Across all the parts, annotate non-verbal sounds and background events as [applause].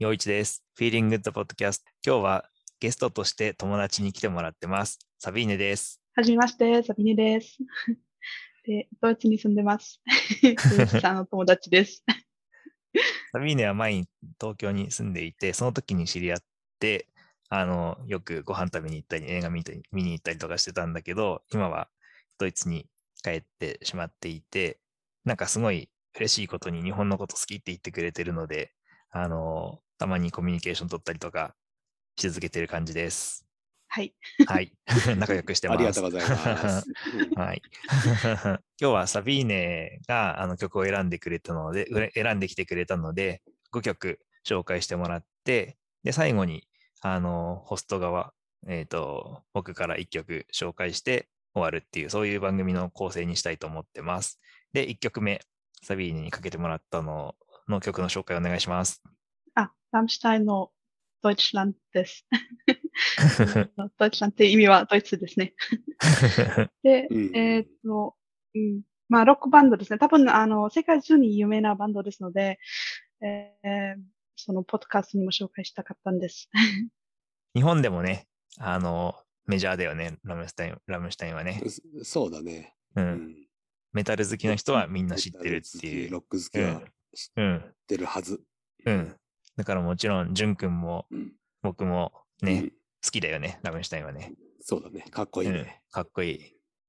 陽一です。Feeling Good Podcast。今日はゲストとして友達に来てもらってます。サビーネです。はじめまして、サビネです。[laughs] で、ドイツに住んでます。[laughs] さんの友達です。[laughs] サビーネは前に東京に住んでいて、その時に知り合って、あの、よくご飯食べに行ったり、映画見たり見に行ったりとかしてたんだけど、今はドイツに帰ってしまっていて、なんかすごい嬉しいことに日本のこと好きって言ってくれてるので、あの、たまにコミュニケーション取ったりとかし続けてる感じです。はい。はい。[laughs] 仲良くしてます。ありがとうございます。う [laughs] んはい。[laughs] 今日はサビーネがあの曲を選んでくれたので、選んできてくれたので、5曲紹介してもらって、で、最後に、あの、ホスト側、えっ、と、僕から1曲紹介して終わるっていう、そういう番組の構成にしたいと思ってます。で、1曲目、サビーネにかけてもらったのの曲の紹介お願いします。あ、 Rammstein の Deutschland です。 Deutschland って意味はドイツですね。[laughs] で、うんえーっと、うん、まあ、ロックバンドですね。多分、あの、世界中に有名なバンドですので、えーそのポッドカストにも紹介したかったんです。[laughs] 日本でもね、あの、メジャーだよね、ラムシュタインラムシュタインはね。そそうだね。う。うんん。メタル好きな人はみんな知ってるっていう。ロック好きは知っうん。てるはず。うん。だからもちろん、ジュン君もうん。僕もね、うん好きだよね、ラムシュタインはね。そうだね。かっこいいうんね。。かっこいい。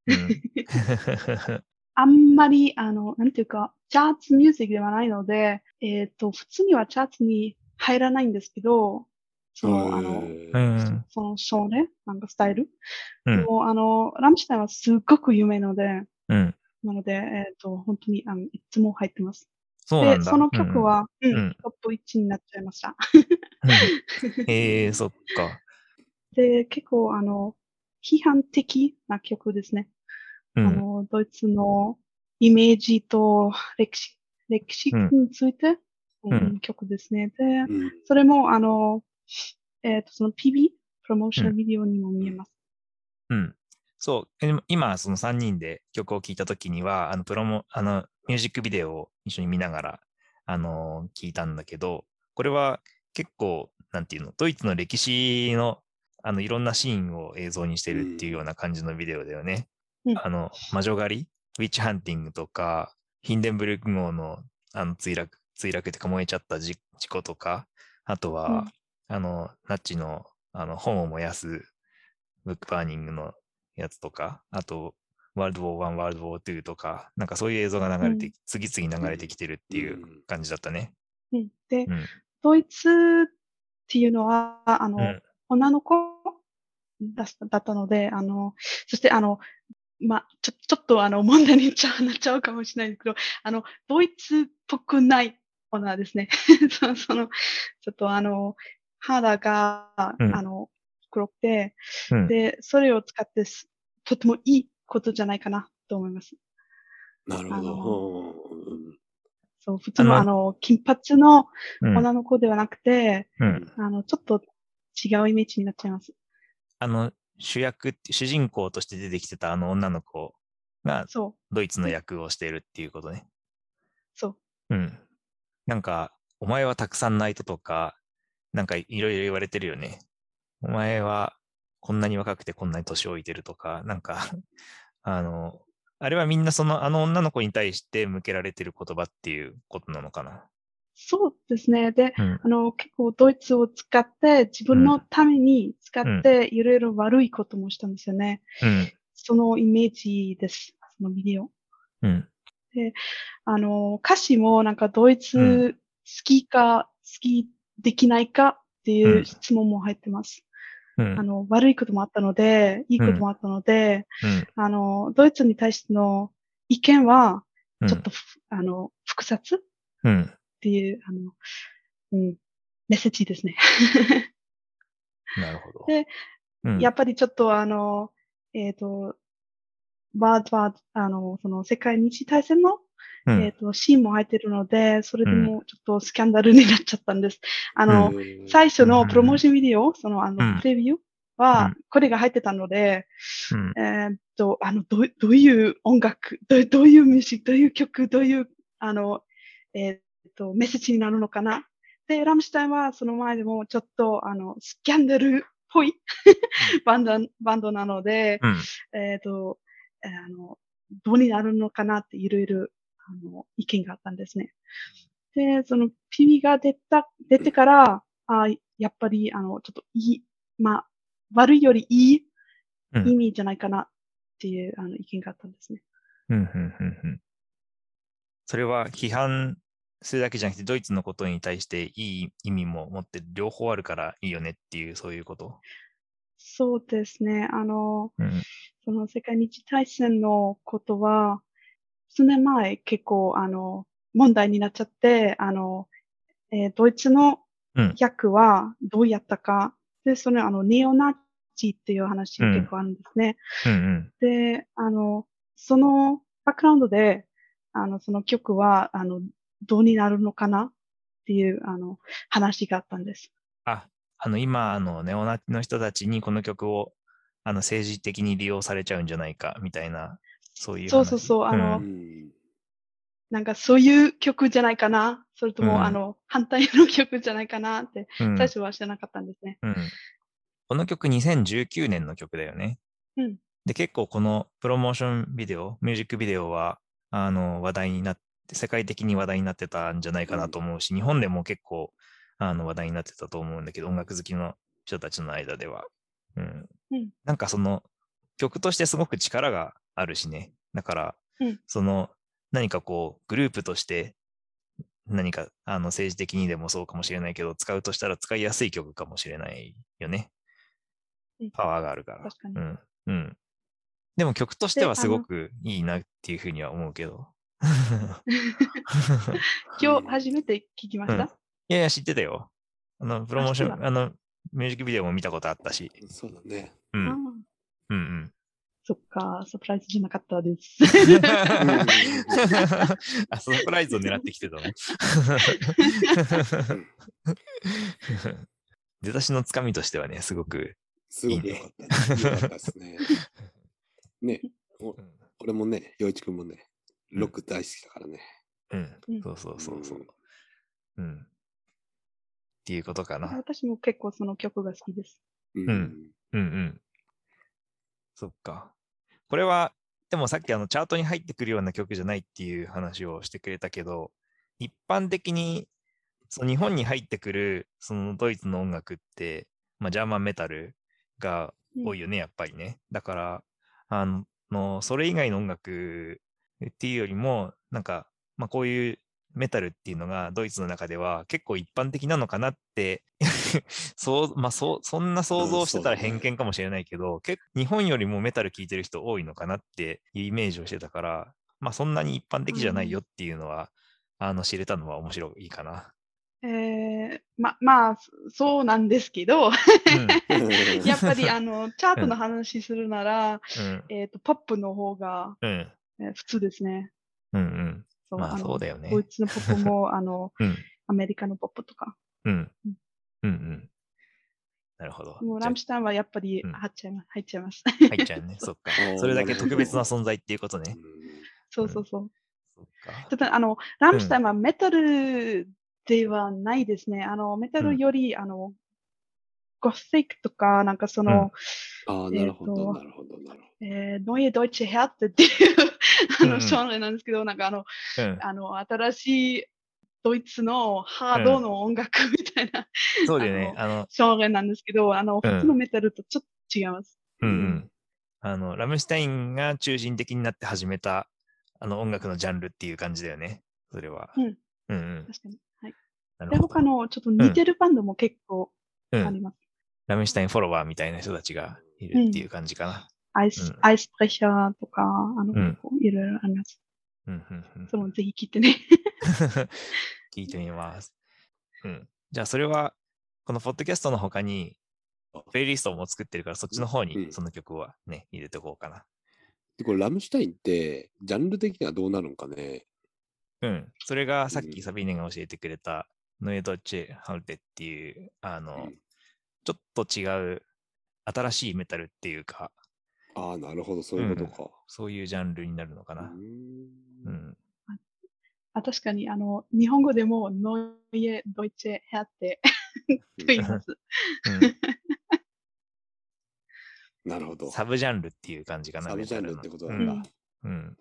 うん。[laughs] あんまり、あの、なんていうか、チャーツミュージックではないので、えっ、と、普通にはチャーツに入らないんですけど、その、あの、うんうん。その、ショーね、なんかスタイル？うん。もう、あの、ラムシュタインはすっごく有名ので、うん。なので、えっ、と、本当に、あの、いつも入ってます。で、そうなんだ。その曲は、うん、うんトップ1になっちゃいました。うん、うん。えー、そっか。で、結構、あの、批判的な曲ですね。うん。あの、ドイツのイメージと歴史、歴史うんについて、うんうん曲ですね。で、うんそれも、あの、えっ、と、その PV、プロモーションビデオにも見えます。うん。そう。え今、その3人で曲を聴いたときには、あの、プロモ、あの、ミュージックビデオを一緒に見ながら、あの、聞いたんだけど、これは結構、なんていうの、ドイツの歴史の、あの、いろんなシーンを映像にしてるっていうような感じのビデオだよね。うん。あの、魔女狩りウィッチハンティングとか、ヒンデンブルク号の、あの、墜落、墜落か燃えちゃった事事故とか、あとは、うん。あの、ナッチの、あの、本を燃やす、ブックバーニングのやつとか、あと、ワールドウォー1、ワールドウォー2とか、なんかそういう映像が流れて、うん次々流れてきてるっていううん感じだったね。うんで、うん。ドイツっていうのは、あの、うん女の子だったので、あの、そして、あの、まあ、ちょ、ちょっと、あの、問題にちゃうなっちゃうかもしれないですけど、あの、ドイツっぽくない女ですね。[laughs] そその、ちょっと、あの、肌が、うんあの、黒くて、うん。で、それを使ってす、とてもいいことじゃないかなと思います。なるほあど。うんそう、普通の、ああの、金髪のうん女の子ではなくて、うん。あの、ちょっと違うイメージになっちゃいます。あの、主役って、主人公として出てきてたあの女の子がそう、ドイツの役をしているっていうことね。そう。うん。なんか、お前はたくさん泣いたとか、なんかいろいろ言われてるよね。お前はこんなに若くてこんなに年老いてるとか、なんか、[laughs] あの、あれはみんなその、あの女の子に対して向けられてる言葉っていうことなのかな？そうですね。で、うん。あの、結構ドイツを使って、自分のために使って、いろいろ悪いこともしたんですよね。うん。そのイメージです。そのビデオ。うん。あの、歌詞もなんかドイうツ好きか、好きできないかっていううん質問も入ってます。うん。あの、悪いこともあったので、いいこともあったので、うん。あの、ドイツに対しての意見は、うんちょっとふ、あの、複雑っうん。ていう、あの、うん、メッセージですね。なるほど。でうん、やっぱりちょっとあの、えっ、ードワード、あの、その世界二次大戦の、うん。えっ、と、シーンも入ってるので、それでもちょっとスキャンダルになっちゃったんです。あの、うん。最初のプロモーションビデオ、その、あうん。の、プレビューうはん、これが入ってたので、うん。えーっと、あの、どう、どういう音楽、どうどういうミュージック、どういう曲、どういう、あの、えーっと、メッセージになるのかな。っで、ラムシュタインはその前でもちょっと、あの、スキャンダルっぽい [laughs] バンド、バンドなので、うん。えっ、と、えーあの、どうになるのかなっていろいろ、あの、意見があったんですね。で、その PV が出た、出てから、あやっぱり、あの、ちょっといい、まあ、悪いよりいいうん意味じゃないかなっていう、あの、意見があったんですね。うん、うん、うん、うん。それは批判するだけじゃなくて、ドイツのことに対していい意味も持って両方あるからいいよねっていう、そういうこと？そうですね。あの、うん。その世界日大戦のことは、数年前結構、あの、問題になっちゃって、あの、えードイツのうん役はどうやったか、で、その、あの、ネオナチっていう話が結構あるんですね。うん、うん。で、あの、そのバックグラウンドで、あの、その曲は、あの、どうになるのかなっていう、あの、話があったんです。あ、あの、今、あの、ネオナチの人たちにこの曲を、あの、政治的に利用されちゃうんじゃないか、みたいな、そういう話。そうそうそうあのうんなんかそういう曲じゃないかなそれとも、うんあの、反対の曲じゃないかなって、うん、最初は知らなかったんですね。うん。この曲2019年の曲だよね。うん。で、結構このプロモーションビデオ、ミュージックビデオは、あの、話題になって、世界的に話題になってたんじゃないかなと思うし、日本でも結構、あの、話題になってたと思うんだけど、音楽好きの人たちの間では。うん。うんなんかその、曲としてすごく力があるしね。だから、うんその、何かこう、グループとして、何か、あの、政治的にでもそうかもしれないけど、使うとしたら使いやすい曲かもしれないよね。うんパワーがあるから。確かにうん。うん。でも曲としてではすごくいいなっていうふうには思うけど。[laughs] 今日初めて聞きました、いやいや、知ってたよ。あの、プロモーション、あの、ミュージックビデオも見たことあったし。そうだね。うん。あうんーうん。そっか、サプライズじゃなかったです。[laughs] あ、サプライズを狙ってきてたの。出だしのつかみとしてはね、すごく。すごく良かったね。良かったですね。ね、おうん俺もね、洋一くんもね、ロック大好きだからね。うんうんそうそうそうそう。うん。っていうことかな。私も結構その曲が好きです。うん。うんうん。そっか。これは、でもさっきあのチャートに入ってくるような曲じゃないっていう話をしてくれたけど、一般的にその日本に入ってくるそのドイツの音楽って、まあ、ジャーマンメタルが多いよね、やっぱりね。だから、あの、それ以外の音楽っていうよりも、なんか、まあ、こういうメタルっていうのがドイツの中では結構一般的なのかなって、[laughs] そう、まあ、そう、そんな想像してたら偏見かもしれないけど、結構日本よりもメタル聴いてる人多いのかなっていうイメージをしてたから、まあ、そんなに一般的じゃないよっていうのは、あの、知れたのは面白いかな。えー、ま、まあ、そそうなんですけど、[laughs] やっぱりあの、チャートの話するなら、うん、えっ、と、ポップの方が、普通ですね。うん、うん。そうまあ、のそうだよねド。イツのポップも、[laughs] あの、うん、アメリカのポップとか。うんうん、うん、うん。なるほど。もうラムシュタインはやっぱりうん入っちゃいます。入っちゃいます。あ入っちゃうね。[laughs] そっか。それだけ特別な存在っていうことね。そうそうそう。そっか。ただ、あの、ラムシュタインはメタルではないですね。あの、メタルより、あの、ゴシックとか、なんかその、ああ、なるほど、なるほど、なるほえー、ノイエ・ドイツ・ヘアってっていう、[laughs] あの、うんうんジャンルなんですけど、なんかあの、うん。あの、新しいドイツのハードの音楽みたいな、そうだよね。あの、ジャンルなんですけど、あの、普通のメタルとちょっと違います。うんううんん。あの、ラムシュタインが中心的になって始めた、あの、音楽のジャンルっていう感じだよね。それは。うん。うんうん。確かに。はい。で、他のちょっと似てるバンドも結構うん。あります。ラムシュタインフォロワーみたいな人たちがいるっていう感じかな。アイス、うんアイスプレッシャーとか、あの、うんいろいろあります。うんうんうん。それもぜひ聞いてね。[laughs] 聞いてみます。うん。じゃあ、それは、このポッドキャストの他に、プレイリストも作ってるから、そっちの方うんにその曲はね、入れておこうかな。で、これラムシュタインって、ジャンル的にはどうなるんかね。うん。それがさっうんきサビーネが教えてくれた、ノエドチェ・ハルテっていう、あの、うんちょっと違う、新しいメタルっていうか、ああ、なるほど、そういうことか。そういうジャンルになるのかな。うんん。あ確かに、あの、日本語でもノイエ・ドイツェ・ヘアって [laughs] と言います。なるほど。サブジャンルっていう感じかな。サブジャンルってことなうんんだ。うん。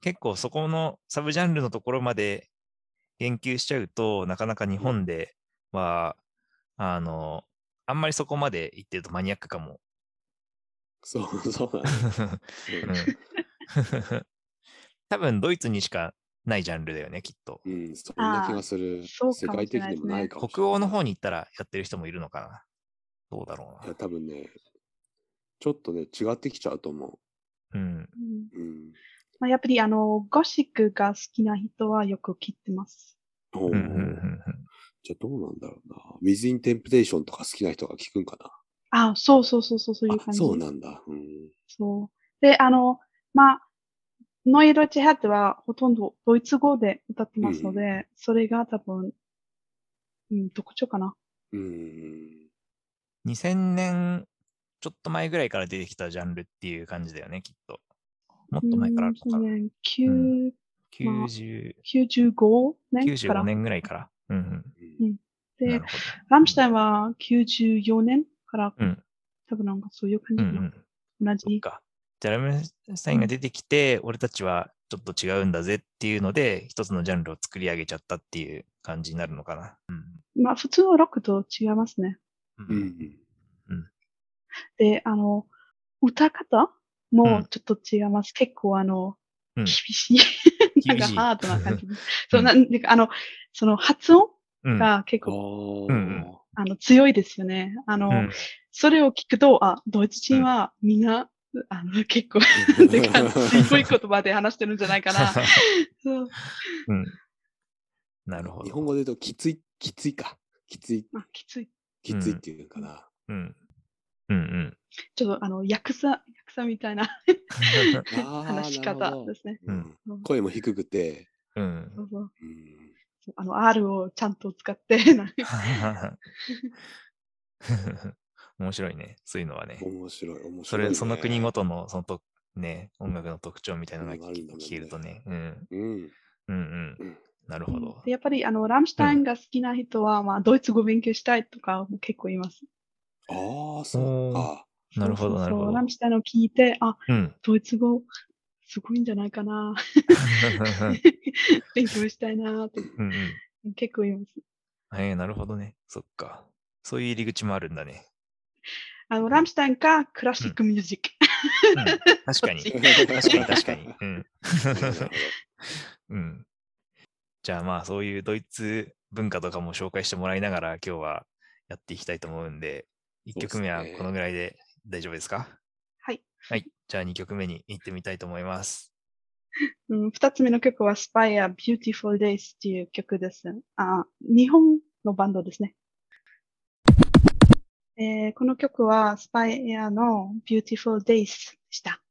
結構そこのサブジャンルのところまで言及しちゃうと、なかなか日本では、あの、あんまりそこまで言ってるとマニアックかも。そう、そう。うん多分ドイツにしかないジャンルだよね、きっと。うん、うん、そんな気がする。世そうかも界的にもないかもしれない。北欧の方に行ったらやってる人もいるのかな。どうだろいや、多分ね、ちょっとね、違ってきちゃうと思うな。うん。うんう。うん。まあ、やっぱり、あの、ゴシックが好きな人はよく聞いてます。うんうんうんじゃあどうなんだろうな。 Within Temptation とか好きな人が聞くんかあ、そうそうそうそう、そういう感じ。そうなんだ。うん。そう。で、あの、まあ、 Neue Deutsche Härte はほとんどドイツ語で歌ってますので、それが多分、うん、特徴かな。うん。2000年ちょっと前ぐらいから出てきたジャンルっていう感じだよね、きっと。もっと前からあるのかな。うん9まあ90 95年から。95年ぐらいから。うんうん。うんでラムシュタインは94年から、うん多分なんかそういう感じかな。んうん。同じ。じゃあラムスタインが出てきて、俺たちはちょっと違うんだぜっていうので、一つのジャンルを作り上げちゃったっていう感じになるのかな。うん。まあ、普通のロックと違いますね。うん。で、あの、歌方うんもちょっと違います。結構あの、うん厳しい。なんかハードな感じです。そうなんであの、その発音うん。が結あ構、ーうんうんあの、強いですよね。あの、うんそれを聞くと、あ、ドイツ人はみんな、あの、結構、てか強い言葉で話してるんじゃないかな。[laughs] そう。うん。なるほど。日本語で言うと、きつい、きついか。きつい、あ、きつい。きついっていうのかな。うん。うんうん。ちょっと、あの、ヤクザ、ヤクザみたいな話し方ですね。うんうん声も低くて、うんそ。うそうあの、R をちゃんと使って、[laughs] 面白いね。そういうのはね。面白い、面白い、ね。それ、その国ごとの、そのと、ね、音楽の特徴みたいなのが聞けるとね。うん。うん。うんうんうん。なるほどで。やっぱり、あの、ラムシュタインが好きな人は、まあ、ドイツ語勉強したいとかも結構います。ああ、そうか。なるほど、なるほどラ。ムシュタインを聞いて、あ、うん。ドイツ語、すごいんじゃないかな。[laughs] 勉強したいなってうんうん。結構います。えー、なるほどね。そっか。そういう入り口もあるんだね。あの、ラムシュタインかクラシックミュージック。うん、確かに。[laughs] 確かに、確かに。うん。[laughs] うん。じゃあまあ、そういうドイツ文化とかも紹介してもらいながら、今日はやっていきたいと思うんで、1曲目はこのぐらいで大丈夫ですか？はい。はい。じゃあ2曲目に行ってみたいと思います。[laughs] うん、二つ目の曲は Spire Beautiful Days っていう曲です。あ、日本のバンドですね。えーこの曲は Spire の Beautiful Days でした。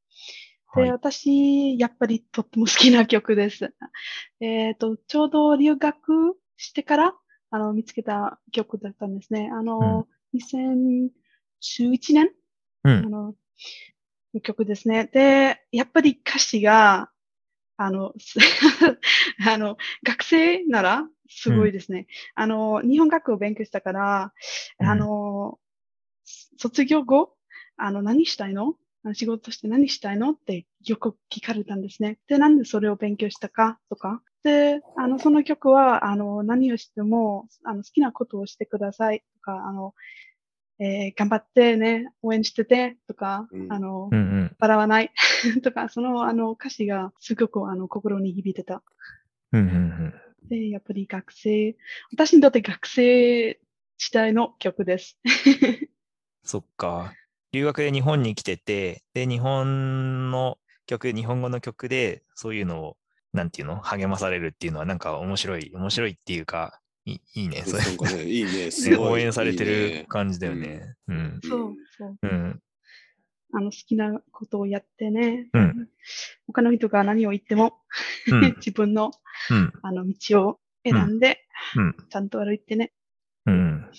で、はい。私、やっぱりとっても好きな曲です。えっ、と、ちょうど留学してから、あの、見つけた曲だったんですね。あの、2011年うん。あの、の曲ですね。で、やっぱり歌詞が、あの、す [laughs] あの、学生ならすごいですね。あの、日本学を勉強したから、うんあの、卒業後、あの、何したいの？仕事して何したいの？ってよく聞かれたんですね。で、なんでそれを勉強したか？とか。で、あの、その曲は、あの、何をしても、あの、好きなことをしてくださいとか、あの、えー頑張ってね、応援しててとか、うんあのう、んうん。笑わない [laughs] とか、その、あの、歌詞がすごく、あの、心に響いてた。うんうんで、やっぱり学生、私にとって学生時代の曲です。[laughs] そっか。留学で日本に来てて、で、日本の曲、日本語の曲で、そういうのを、なんていうの励まされるっていうのは、なんか面白い、面白いっていうか、いいいいね。それなんかね、いいね。[laughs] すねごい応援されていいるね感じだよね。うん。そう、そう。うん。あの、好きなことをやってね。うん他の人が何を言っても、うん。[laughs] 自分の、うん。あの、道を選んで、うん。ちゃんと歩いてね。うん。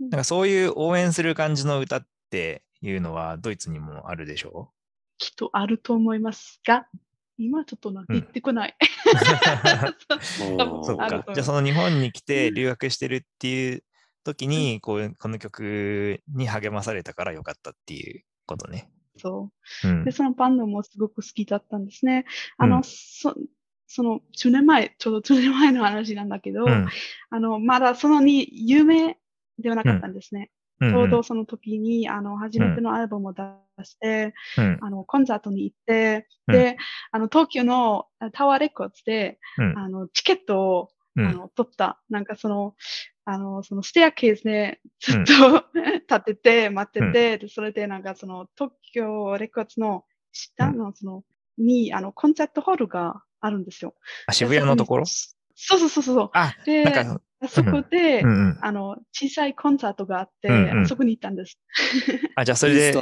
なんかそういう応援する感じの歌っていうのは、ドイツにもあるでしょ？きっとあると思いますが、今ちょっとなんかうん言ってこない。[laughs] そ。うかじゃあその日本に来て留学してるっていう時に、こうこの曲に励まされたからよかったっていうことね。そうう。んで、。そのバンドもすごく好きだったんですね。あの、うんそその、10年前、ちょうど10年前の話なんだけど、うんあの、まだそんなに有名ではなかったんですね。うんちょうどその時に、あの、初めてのアルバムを出して、うん。あの、コンサートに行って、うん。で、あの、東京のあタワーレコーズで、うん。あの、チケットを、うん。あの、取った。なんかその、あの、そのステアケースでずっと、[laughs] 立てて、待ってて、でそれでなんかその、東京レコーズの下のその、に、あの、コンサートホールがあるんですよ。あ渋谷のところ？そうそうそうそう。あ、で、なんか、あそこで、うんうん。あの、小さいコンサートがあって、うんうんあそこに行ったんです。あ、じゃあそれで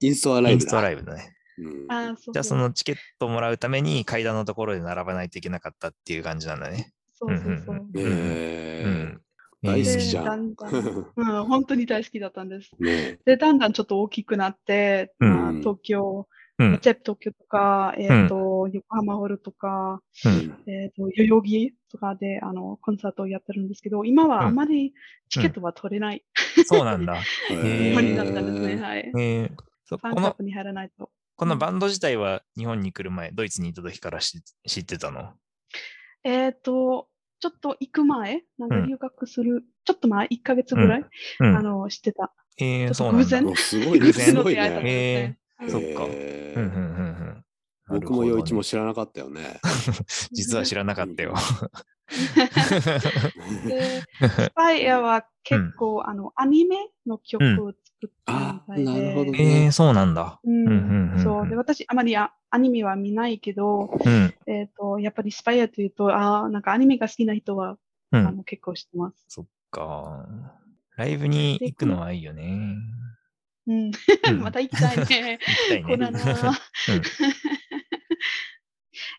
インス、トアライブだ。インストライブだね。うんあそうじゃあそのチケットをもらうために階段のところで並ばないといけなかったっていう感じなんだね。そうそうそう。うんえーうん。大好きじゃんでだんだんうん、本当に大好きだったんです。ねで、だんだんちょっと大きくなって、うんまあ、東京、うん。チェプ東京とか、えっ、と、横浜ホールとか、うん。えっ、と、代々木とかで、あの、コンサートをやってるんですけど、今はあまりチケットは取れない。そうなんだ。え [laughs] へー無理だったんですね。はい。えーそファンこのクラブに入らないと。このバンド自体は日本に来る前、ドイツに行った時から知知ってたの？えっ、と、ちょっと行く前、なんかうん留学する、ちょっと前、1ヶ月ぐらい、うんあ。の、知ってた。えー、そうなんだ。偶然おすごいね。偶然すごい偶然の出会いだったんね。ですね。そっかえーうんうんうんうん。僕も陽一も知知らなかったよね。[laughs] 実は知らなかったよ。で、スパイアは結構、あの、アニメの曲を作ってみたいで。なるほどえー、そうなんだ。うんうんうんうんそう。で、私、あまりあアニメは見ないけど、うん。えっ、と、やっぱりスパイアというと、ああ、なんかアニメが好きな人は、うん。あの結構知ってます。そっか。ライブに行くのはいいよね。うん。うん [laughs] また行きたいね。行きたいね。コロナうん [laughs]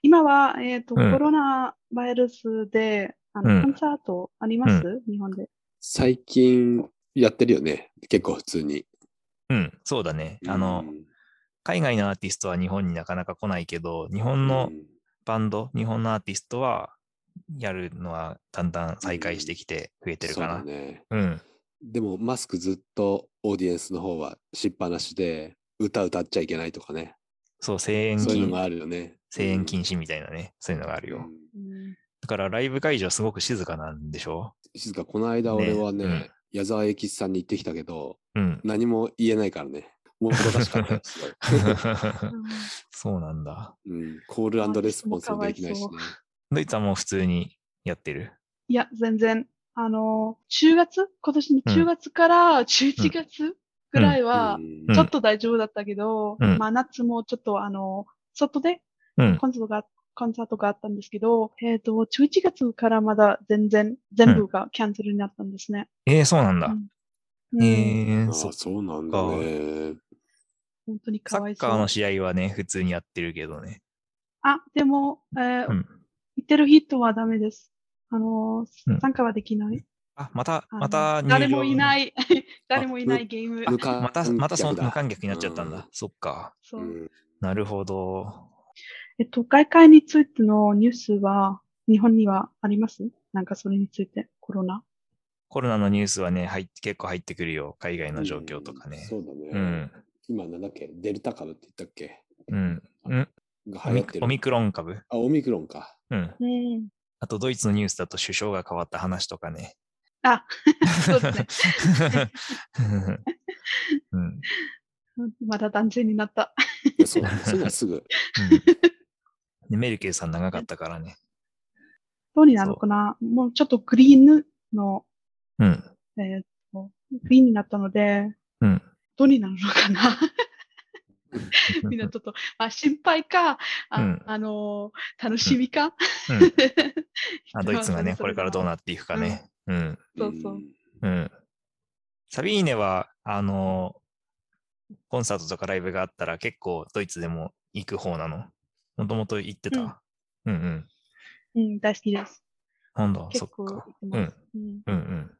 今は、えっ、と、うんコロナウイルスで、あの、うんコンサートあります、日本で。最近やってるよね。結構普通に。うん、そうだね。あの、海外のアーティストは日本になかなか来ないけど、日本のうんバンド、日本のアーティストはやるのはだんだん再開してきて増えてるかな。そうだね。うん。でもマスクずっとオーディエンスの方はしっぱなしで歌歌っちゃいけないとかね。そう、声援禁そういうのがあるよね。声援禁止みたいなね、そういうのがあるよ。うんうんだからライブ会場すごく静かなんでしょ？静か、この間俺はね、ね矢沢永吉さんに行ってきたけど、うん。何も言えないからね。もう難しかったよ。[laughs] すごいうん [laughs] そうなんだ。うん、コールレスポンスもできないしね。ドイツはもう普通にやってる？いや、全然。あの、10月？今年の10月から11月ぐらいは、うんちょっと大丈夫だったけど、うんまあ夏もちょっとあの、外でうん。コンサートが、コンサートがあったんですけど、えっ、と、11月からまだ全然、全部がキャンセルになったんですね。えー、そうなんだ。うんえー、ああそっそうなんだね。本当にサかわいそう。ッカーの試合はね、普通にやってるけどね。あ、でも、えーうん。行ってる人はダメです。あのうん、参加はできない。あ、また、また誰もいない、[laughs] 誰もいないゲーム。また、またその無観客になっちゃったんだ。そっか。なるほど。えっと、外界についてのニュースは、日本にはあります？なんかそれについて、コロナ？コロナのニュースはね、入っ結構入ってくるよ。海外の状況とかね。うんそうだね。うん。今なんだっけ？デルタ株って言ったっけ？うん。うん。オミクロン株？あ、オミクロンか。うん。うん。あと、ドイツのニュースだと首相が変わった話とかね。あ、[laughs] そうですね。[laughs] うん。まだ男性になった。そうだね。そういうのはすぐ。うんでメルケルさん長かったからね。どうになるのかな？もうちょっとグリーンの、うん。えーっと、グリーンになったので、うん。どうになるのかな？みんなちょっと、あ、心配か、あ,、うんあのー楽しみか、うん [laughs] あドイツがね、これからどうなっっていくかね。うん。そうそうんうん。サビーネは、あの、コンサートとかライブがあったら結構ドイツでも行く方なの？もともと行ってた？うんうん。うん、大好きです。なんだ、そっか。うんうんうん。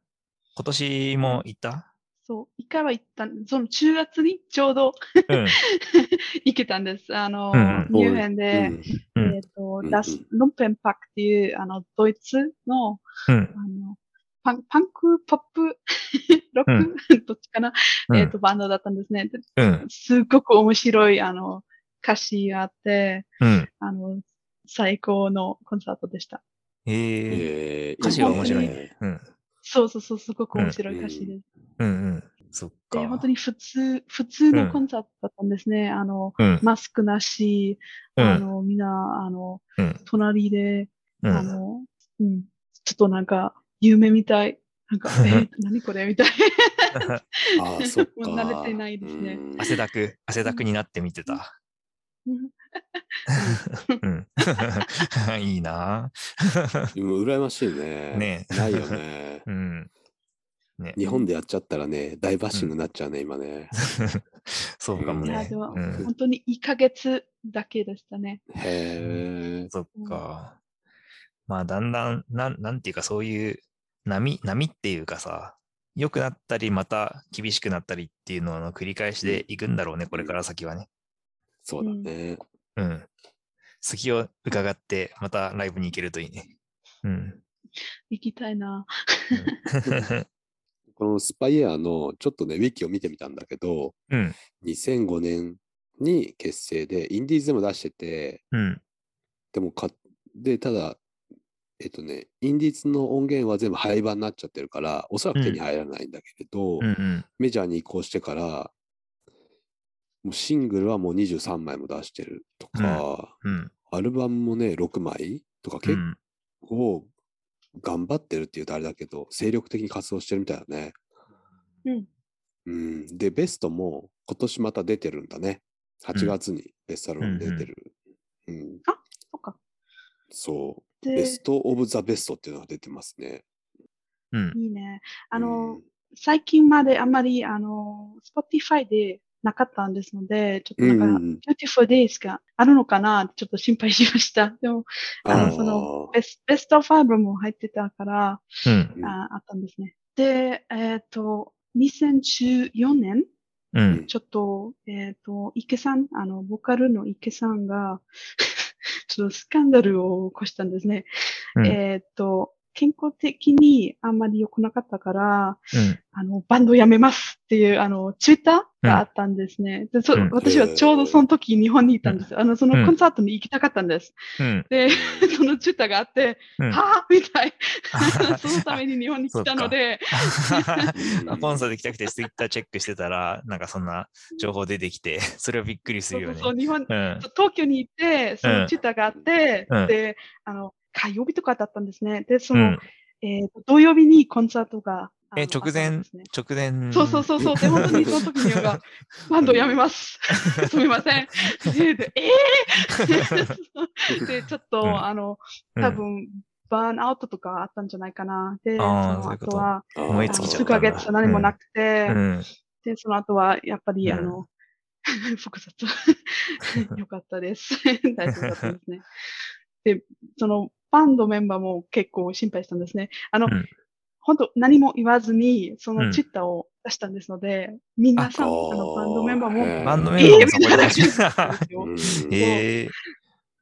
今年も行った？そう、一回は行ったん、その10月にちょうどうん。[laughs] 行けたんです。あの、ニューヘンで、うんえっ、と、うんラス、ロンペンパックっていう、あの、ドイツの、うん。あの、パンパンク、ポップ、[laughs] ロック、[laughs] どっちかな、うんえっ、と、バンドだったんですね。でうん。すっごく面白い、あの、歌詞があって、うん。あの、最高のコンサートでした。ええ。えー歌詞が面白いね。うん。そうそうそう、すごく面白い歌詞です。うんうん。そっか。で、本当に普通、普通のコンサートだったんですね。あの、うん。マスクなし、うんあの、みんな、あの、うん。隣で、うん。あの、うん、ちょっとなんか、夢みたい。なんか、[laughs] え、何これみたい。ああ、そっか。[laughs] もう慣れてないですねうん汗だく、汗だくになって見てた。うん。[laughs] いいな今羨ましいね。ねえないよね。[laughs] うん。ね。日本でやっちゃったらね、大バッシングになっちゃうね、今ね。[laughs] そうかもいや、ねで。も、うん。本当に1ヶ月だけでしたね。へえ。そっか。まあ、だんだん、なん、なんていうか、そういう波、波っていうかさ、良くなったり、また厳しくなったりっていうのの繰り返しでいくんだろうね、これから先はね。そうだね。うん。隙を伺って、またライブに行けるといいね。うん。行きたいな。[laughs] このスパイエアのちょっとね、ウィキを見てみたんだけど、うん。2005年に結成で、インディーズでも出してて、うん。でもか、で、ただ、えっとね、インディーズの音源は全部廃盤になっちゃってるから、おそらく手に入らないんだけれど、うん。うん。メジャーに移行してから、もうシングルはもう23枚も出してるとか、うん。アルバムもね、6枚とか結うん。構頑張ってるっていうとあれだけど、精力的に活動してるみたいだね。うん。うん。で、ベストも今年また出てるんだね。8月にベストアルバム出てる。うん。そっか。そう。でベストオブザベストっていうのが出てますね。うん。いいね。あの、うん最近まであんまり、あの、Spotify でなかったんですので、ちょっとなんか、うん Beautiful Days があるのかなちょっと心配しました。[laughs] でも、あの、そのベス、ベストファイブも入ってたから、うん。うんああったんですね。で、えっ、と、2014年、うん。ちょっと、えっ、と、池さん、あの、ボーカルの池さんが、[laughs] ちょっとスキャンダルを起こしたんですね。うんえっ、と、健康的にあんまり良くなかったから、うん。あの、バンド辞めますっていう、あの、ツイッターがあったんですね。でそうん私はちょうどその時日本にいたんですよ。あの、そうんのコンサートに行きたかったんです。うん。で、[laughs] そのツイッターがあって、うんはぁみたい。[laughs] そのために日本に来たので、[laughs] あコンサート行きたくてツイッターチェックしてたら、なんかそんな情報出てきて、それはびっくりするよね。そうそうそう、日本、うん。東京に行って、そのツイッターがあって、うんで、あの、火曜日とかだったんですね。で、その、うん。えっ、と、土曜日にコンサートが。え、直前ね、直前。そうそうそうそう。[laughs] で、本当にその時には、バンドやめます。[laughs] すみません。で、でえー、で、ちょっと、うんあの、うん多分、バーンアウトとかあったんじゃないかな。で、その後は、あー燃え尽きちゃ数ヶ月何もなくて、うん。で、その後は、やっぱり、うんあの、[laughs] 複雑。よかったです。大丈夫だったんですね。で、その、バンドメンバーも結構心配したんですね。あの、うん。本当何も言わずに、そうのん。ツイッターを出したんですので、皆さん、あの、バンドメンバーも、へバンドメンバーもそこで出したええ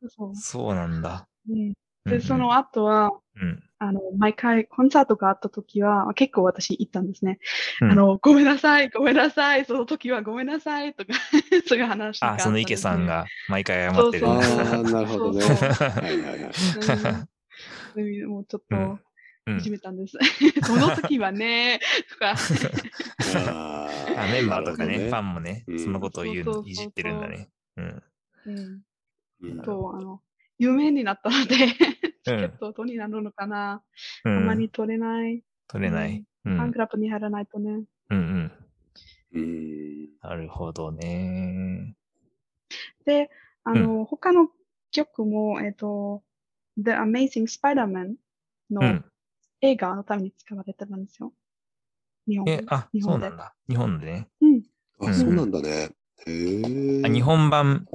そうそう。なんだ。うんうんうで、ん。その後は、うん。あの、毎回コンサートがあった時は、結構私行ったんですね。うんあの、ごめんなさい、ごめんなさい、その時はごめんなさい、とか、[laughs] そういう話があっあ、たその池さん。が毎回謝ってるんあだ。あ、なるほどね。そうそうはいはいはい。うん、もうちょっうんと、うんいじめたんです。[laughs] その時はね、とか、ああメンバーとかね、なるほどファンもね、うんそのことを言うの、そうそうそうそういじってるんだね。うん。うん、うんと、あの、有名になったので、チケットどうになるのかな、うあまりん。取れない。取れない。うん。ファンクラブに入らないとね。うんうん。うん。なるほどね。で、あの、他の曲も、えっ、と、The Amazing Spider-Man うのん。映画のために使われてたんですよ。日本で。、えあ、日本でそうなんだ。日本でね。うん。あ、そうなんだね。へえ。あ日本版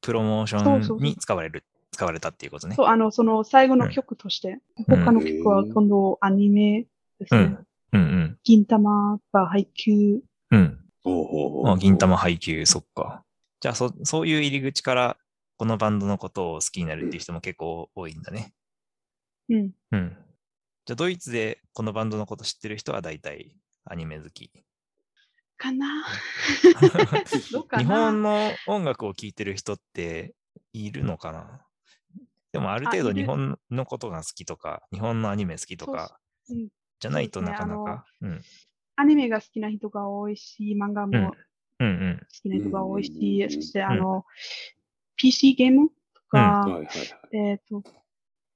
プロモーションに使われる、使われたっていうことね。そう、あの、その最後の曲として、うん他の曲は今度アニメですね。うんうん。銀玉が配給。うん。ほうほうほうあ銀玉配給、そっか。じゃあそ、そういう入り口から、このバンドのことを好きになるっていう人も結構多いんだね。うん。うん。じゃあ、ドイツでこのバンドのこと知ってる人は大体アニメ好き？かな [laughs] どうかな日本の音楽を聴いてる人っているのかな？でもある程度日本のことが好きとか、日本のアニメ好きとかうんじゃないとなかなか。うん。アニメが好きな人が多いし、漫画も好。きな人が多いし、うんそしてあの、PC ゲームとか。えっ、と、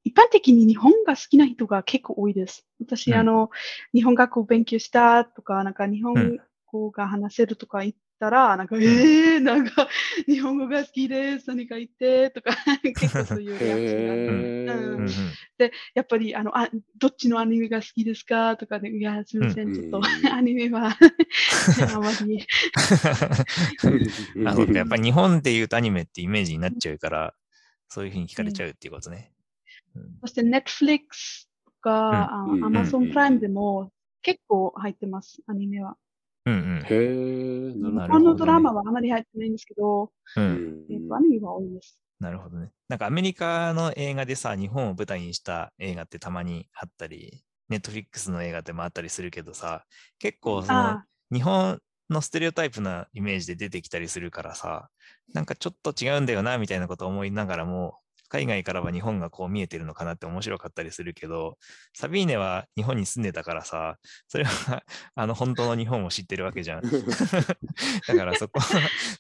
一般的に日本が好きな人が結構多いです。私、うんあの、日本学を勉強したとか、なんか日本うん語が話せるとか言ったら、なんか、えー、なんか、日本語が好きです、何か言って、とか、[laughs] 結構そういうリアクションがある。へうんうんー。で、やっぱり、あの、あ、どっちのアニメが好きですかとかで、いや、すみません、うんちょっとうん、[laughs] アニメは、[laughs] あまり、あ、そうか。やっぱり日本で言うとアニメってイメージになっちゃうから、そういうふうに聞かれちゃうっていうことね。うんそして Netflix とか、Amazon プライムでも結構入ってます、アニメは。うんうんへえ、なるほど。日本のドラマはあまり入ってないんですけど、う。うんんえっとアニメは多いです。なるほどね。なんかアメリカの映画でさ、日本を舞台にした映画ってたまにあったり、ネットフリックスの映画でもあったりするけどさ、結構そのあ日本のステレオタイプなイメージで出てきたりするからさ、なんかちょっと違うんだよなみたいなことを思いながらも、海外からは日本がこう見えてるのかなって面白かったりするけど、サビーネは日本に住んでたからさ、それは [laughs] あの本当の日本を知ってるわけじゃん。[laughs] だからそこは、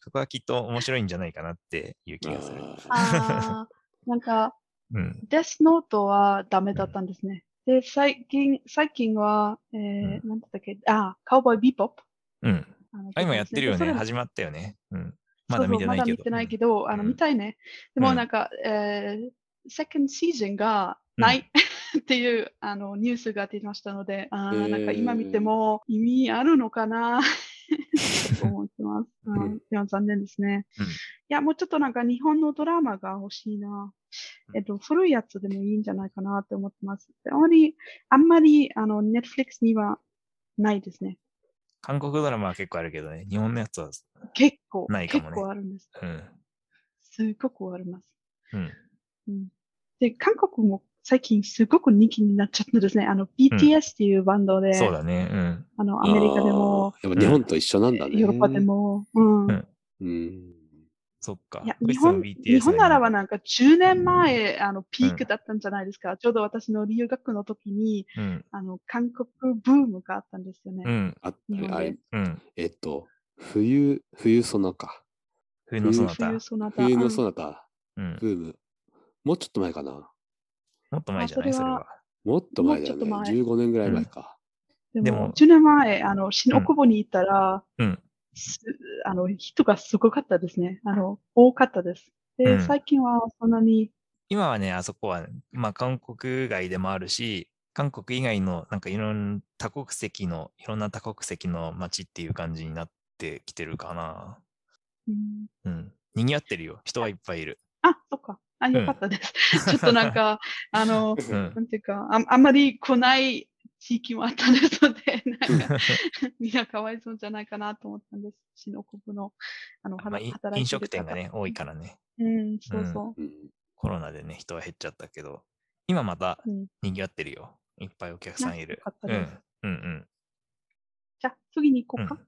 そこはきっと面白いんじゃないかなっていう気がする。あーなんか、[laughs] うん。デスノートはダメだったんですね。で、最近、最近は、えー、うなんだったっけ、あ、カウボーイビーポップ。うん。あ今やってるよね。始まったよね。うん。まだそうそう見てないけど。まだ見てないけど、あの、うん見たいね。でうんもなんか、えー、セカンドシーズンがない、[laughs] っていうあのニュースが出ましたので、あなんか今見ても意味あるのかな？[laughs] と思ってます。ううんん、いや残念ですね。うんいや、もうちょっとなんか日本のドラマが欲しいな。えっと、古いやつでもいいんじゃないかなって思ってます。であまり、あんまり、あの、ネットフリックスにはないですね。韓国ドラマは結構あるけどね。日本のやつは、結構、ないかもね結構あるんです。うん。すごくあります。うん。うんで、韓国も最近すごく人気になっちゃったんですね。あの、BTS っていうバンドで、そうだね。うん。あの、アメリカでも、あーやっぱ日本と一緒なんだね。ヨーロッパでも、うん。うんうん。そっか。日本、日本ならがはなんか10年前、あの、ピークだったんじゃないですか。ちょうど私の留学の時に、うん。あの、韓国ブームがあったんですよね。うん。ああれ、うん。えっと、冬、冬ソナか。冬のそなた冬。ソナタ。冬のうんソナタ、うん。ブーム。もうちょっと前かな。もっと前じゃない？あそれはそれは。もっと前だよね。もうちょっと前15年ぐらい前か。でも、でも10年前、あの、新大久保に行ったら、うん。すあの、人がすごかったですね。あの、多かったです。で、うん最近はそんなに、今はね、あそこは、まあ、韓国外でもあるし、韓国以外の、なんかいろんな多国籍の、いろんな多国籍の街っていう感じになってきてるかな。うん、うん。賑わってるよ。人はいっぱいいる。あ、そっか。あ、よかったです。[laughs] ちょっとなんか、あの、うん。なんていうか、ああんまり来ない地域もあったですので、[laughs] なんか、みんなかわいそうじゃないかなと思ったんです。新大久保の、あの、まあ、い働いてる方飲食店がね、多いからね。うん、そうそう。うんコロナでね、人は減っちゃったけど、今またうん賑わってるよ。いっぱいお客さんいるうん。うんうん。じゃあ、次に行こううんか。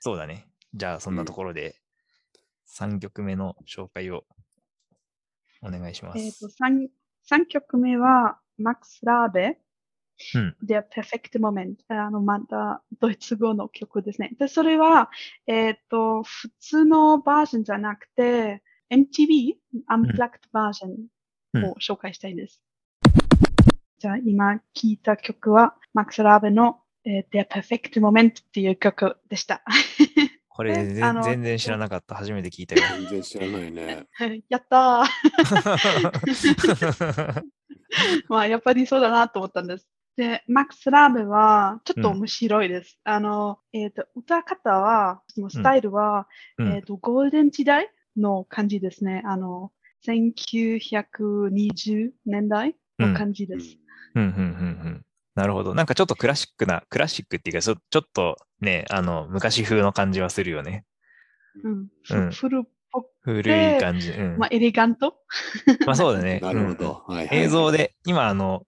そうだね。じゃあ、そんなところで、3曲目の紹介をお願いしまえっ、す。と、3、三曲目は、マックス・ラーベ、うん。Der perfekte Moment。あの、また、ドイツ語の曲ですね。で、それは、えっ、と、普通のバージョンじゃなくて、MTV、Unplugged バージョンを紹介したいです。じゃあ、今聴いた曲は、マックス・ラーベの、えー Der perfekte Moment っていう曲でした。[laughs] これえあの全全然知らなかった。初めて聞いたよ。全然知らないね。[laughs] やったー [laughs] まあ、やっぱりそうだなと思ったんです。で、マックス・ラーベは、ちょっと面白いです。あの、えっ、と、歌方は、そのスタイルは、うんえっ、と、ゴールデン時代の感じですね。あの、1920年代の感じです。うんうんうんうん。なるほど。なんかちょっとクラシックな、クラシックっていうか、ちょちょっとね、あの、昔風の感じはするよね。うん。ふうん古っぽく、古い感じ。うん。まあ、エレガント。[laughs] まあそうだね。なるほうんど。はい映像。で、今あの、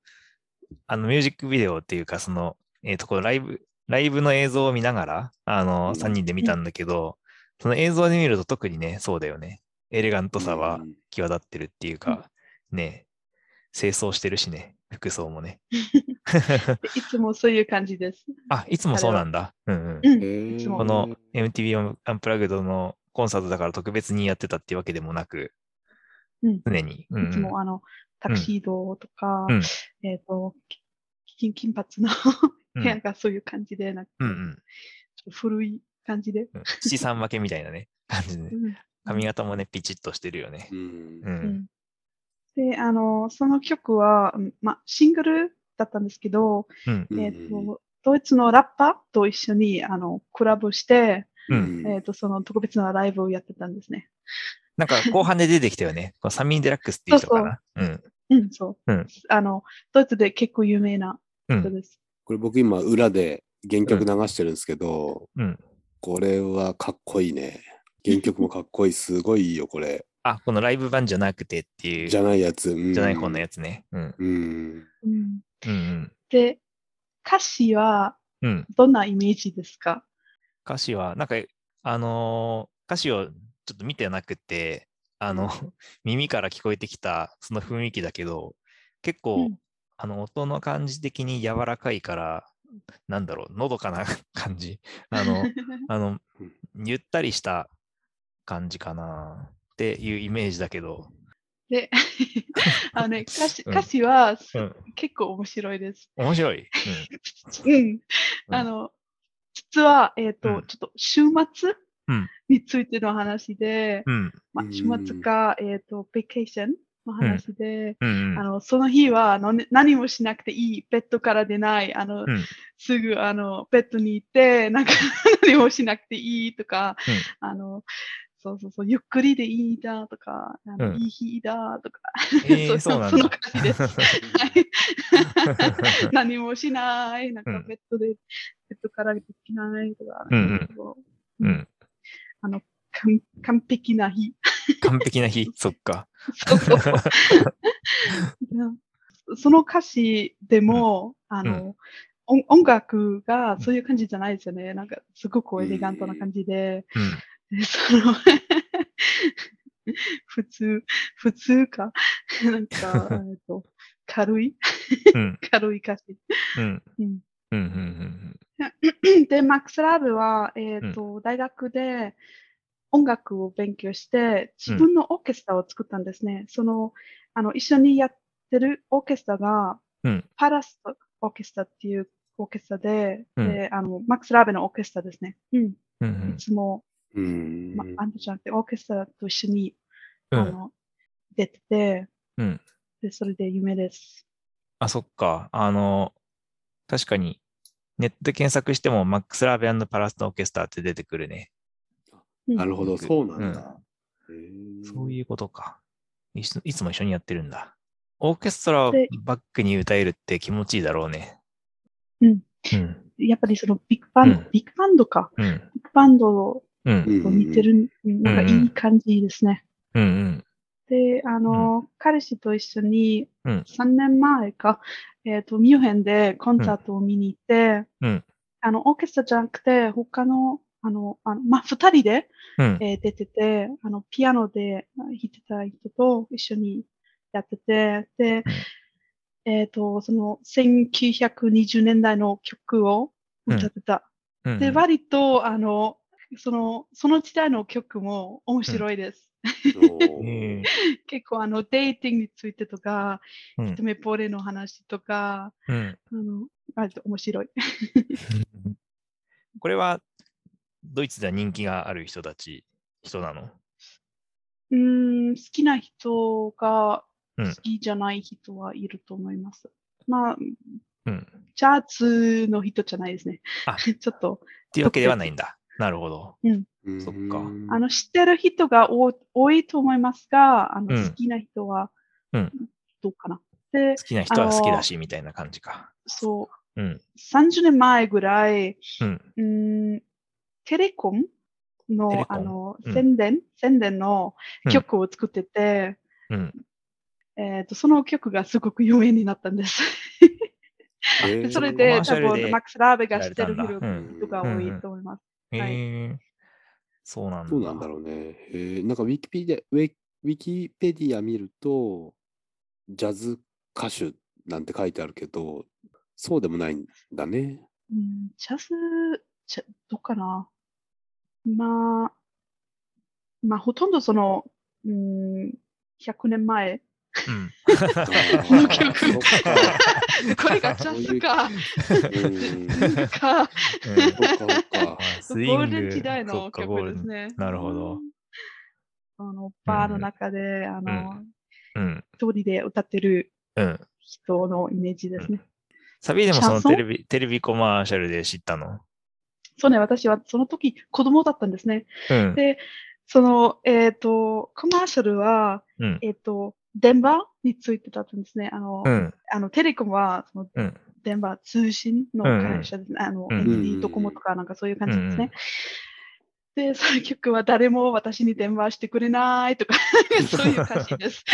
あのミュージックビデオっていうか、その、えっ、と、こうライブ、ライブの映像を見ながら、あうんの、3人で見たんだけど、その映像で見ると特にね、そうだよね。エレガントさはうん際立ってるっていうか、ね、清掃してるしね、服装もね。で [laughs] いつもそういう感じです。あ、いつもそうなんだ。うんうん。この MTV アンプラグドのコンサートだから特別にやってたっていうわけでもなく、うん常に。うんうんいつもあの、タクシードとか、うん。えっ、と、金金髪のうん。部屋がそういう感じで、なんか、うんうん。古い感じで。うん。七三分けみたいなね、感じでね。うん。髪型もね、ピチッとしてるよね。う。ん。で、あの、その曲は、うんまあ、シングルだったんですけど、えっ、と、ドイツのラッパーと一緒に、あの、コラボして、うん。えっ、と、その特別なライブをやってたんですね。なんか後半で出てきたよね。[laughs] このサミン・デラックスっていう人かな。うん。うん、そう。うんあの、ドイツで結構有名なうん。人です。これ僕今裏で原曲流してるんですけど、うん。これはかっこいいね。原曲もかっこいい。すごいいいよ、これ。あ、このライブ版じゃなくてっていう、じゃないやつ。うんじゃない方のやつね。うん。うん。うん、うんうん。で、歌詞はうん。どんなイメージですか？歌詞は、なんか、あのー歌詞をちょっと見てなくて、あの、[laughs] 耳から聞こえてきたその雰囲気だけど、結構、うん。あの、音の感じ的に柔らかいから、なんだろう、のどかな感じ。[laughs] あの、あのうん、ゆったりした感じかなっていうイメージだけど、で、[laughs] あのね、歌詞うん。歌詞はすうん、結構面白いです。面白い。うん。うん。あの、実は、えっ、と、うん。ちょっと週末うんについての話で、うん。うん。まあ、うん週末か、えっ、と、ベケーションの話で、うん。あの、その日はの何もしなくていい、ベッドから出ない、あの、うんすぐ、あの、ベッドに行って、なんか [laughs] 何もしなくていいとか、あの、そうそうそう、ゆっくりでいいんだとか、あのうんいい日だとか、えー、[laughs] そうなんだ。その感じです。[laughs] はい何もしない、なんかうんベッドで、ベッドからできないとか、うんうんなんかこううん。あの、完完璧な日。完璧な日、[laughs] そっか。その歌詞でも、あの、音音楽がそういう感じじゃないですよね。なんか、すごくエレガントな感じで、うん。でその [laughs] 普通、普通か、[laughs] なんか、えっと、軽い、うん。軽い歌詞。うん。うんうん。うん。で、マックスラブは、えっ、と、大学で音楽を勉強して、自分のオーケストラを作ったんですね。その、あの、一緒にやってるオーケストラが、うんパラストオーケストラっていうオーケストラで、うんで、あの、マックスラブのオーケストラですね。うん。うん。いつも、うん。ま、バンドじゃなくて、オーケストラと一緒に、うん。あの、出てて、うん。で、それで夢です。あ、そっか。あの、確かに、ネットで検索しても、マックス・ラーベパラスのオーケストラって出てくるね。うんなるほど、僕そうなんだ。へーそういうことか。いついつも一緒にやってるんだ。オーケストラをでバックに歌えるって気持ちいいだろうね。うん。うん。やっぱりそのビッグバンド、うんビッグバンドか。うん。ビッグバンドうん。うんと似てる、うんなんかいい感じですね。うん。うん。で、あの、彼氏と一緒にうん3年前か、えっ、と、ミュンヘンでコンサートを見に行って、うんあの、オーケストラじゃなくて、他の、あの、あのまあ、二人で、うん。えー出てて、あの、ピアノで弾いてた人と一緒にやってて、で、えっ、と、その1920年代の曲を歌ってた。うん。で、割と、あの、その、その時代の曲も面白いです。[laughs] 結構、あの、デーティングについてとか、ーうん一目惚れの話とか、うん。あの、割と面白い。[laughs] これは、ドイツでは人気がある人たち、人なの？うーん、好きな人がうん好きじゃない人はいると思います。まあ、うん。ジャズの人じゃないですね。あ [laughs] ちょっと、っていうわけではないんだ。なるほど。うんそっかあの、知ってる人が多多いと思いますが、あの、うん好きな人はうん、どうかな。で好、きな人は好きだし、みたいな感じか。そう。うん。30年前ぐらい、うん。うんテレコンのコンあのうん宣伝、宣伝の曲を作ってて、うん。えっとその曲がすごく有名になったんです。えー [laughs] それで多分マックス・ラーベが知ってる人うんが多いと思います。へはいえそうなんだ。どうなんだろうね。えーなんかウィキペディア、ウィウィキペディア見ると、ジャズ歌手なんて書いてあるけど、そうでもないんだね。うん、ジャズ、ジャどうかなまあ、まあ、ほとんどその、うん、100年前。うん。[laughs] この曲れがジャズか、うん。か、うんそっかそっか。スイングゴールデン時代その曲ですね。なるほどうん。あの、バーの中で、あの、うん。一人で歌ってるうん。人のイメージですね。サビでもそのテレビ、テレビコマーシャルで知ったの？そうね、私はその時子供だったんですね。うん。で、その、えっ、と、コマーシャルは、うん。えっ、と、電話についてだったんですね。あの、うん。あのテレコムはそのうん。電話通信の会社ですね。あの、うんドコモとかなんかそういう感じですね。で、その曲は誰も私に電話してくれないとか、[laughs] そういう歌詞です。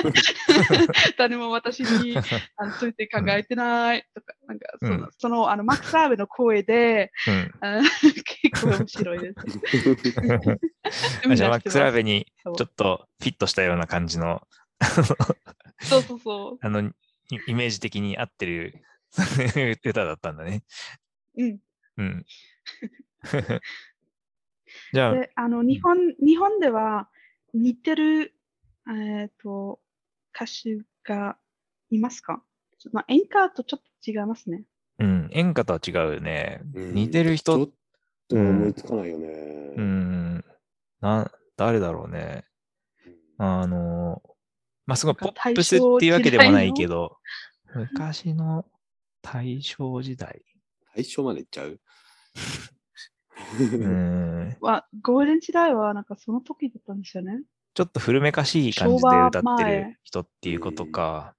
[laughs] 誰も私にあのついて考えてないとか、なんかその、うんそのあのマックス・ラーベの声で、うん。あ結構面白いです。[laughs] あじゃあ、マックスラーベベにちょっとフィットしたような感じの、そうそうそう。あの、イイメージ的に合ってる歌だったんだね。うん。うん。じゃあ、で、あの、日本、日本では似てる、えっ、と、歌手がいますか？ちょまあ、演歌とちょっと違いますね。うん、演歌とは違うよね。うん似てる人ちょっと思いつかないよね。うん、な、誰だろうね。あの、まあ、すごいポップスっていうわけでもないけど、昔の大正時代。最初までいっちゃう？うん、は、ゴールデン時代はなんかその時だったんですよね。ちょっと古めかしい感じで歌ってる前人っていうことか。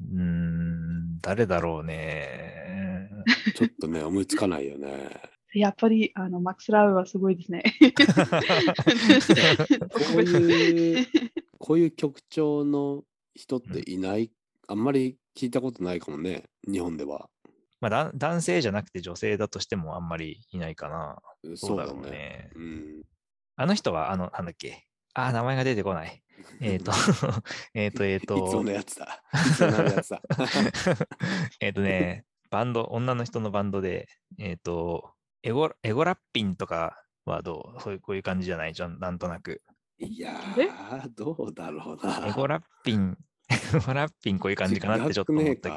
うん、誰だろうね。[laughs] ちょっとね、思いつかないよね。やっぱり、あの、マックス・ラウはすごいですね。こういう、[laughs] こういう曲調の人っていない、あんまり聞いたことないかもね、日本では。まあ、だ男性じゃなくて女性だとしてもあんまりいないかな。そうだろうね。うん。あの人は、あの、なんだっけ？あー、名前が出てこない。[laughs] えっ、[laughs] と、えっと、えっ、いつもとの、やつだ。いつものやつだ。[laughs] えっとね、バンド、女の人のバンドで、えっ、と、エゴ、エゴラッピンとかはどう？そういう、こういう感じじゃない？じゃん、なんとなく。いやえ？ー、どうだろうな。エゴラッピン、ラッピンこういう感じかなってちょっと思った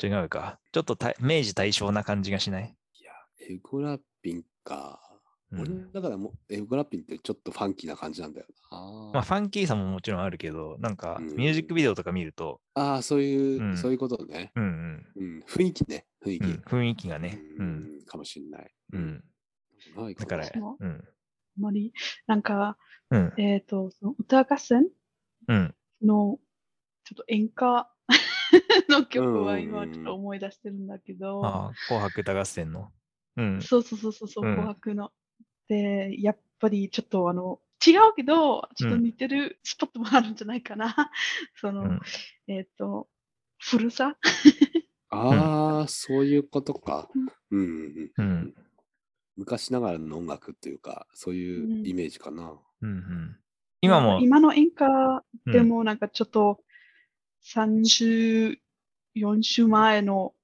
けど、違うか。ちょっとた明治大正な感じがしない、いや、エゴラッピンか。うん俺だからもうエゴラッピンってちょっとファンキーな感じなんだよな。まあ、ファンキーさももちろんあるけど、なんか、うんミュージックビデオとか見ると、ああ、そういう、うんそういうことね。うんうん、雰囲気ね、雰囲気。うん、うん、雰囲気がね、う、うんんかもしんない。うん。だからううん、あまり、なんか、うん、えっ、と、その歌合戦うん。の、ちょっと演歌 [laughs] の曲はうん今ちょっと思い出してるんだけど、ああ、紅白歌合戦の。うん、そうそうそうそう、そううん紅白の。で、やっぱりちょっとあの、違うけど、ちょっと似てるスポットもあるんじゃないかな。[laughs] その、うんえっ、と、古さ？[laughs] ああ、そういうことか。うんうんうん。うん、昔ながらの音楽っていうか、そういううんイメージかな。うん、うん。今も、今の演歌うんでもなんかちょっと30、4週前の、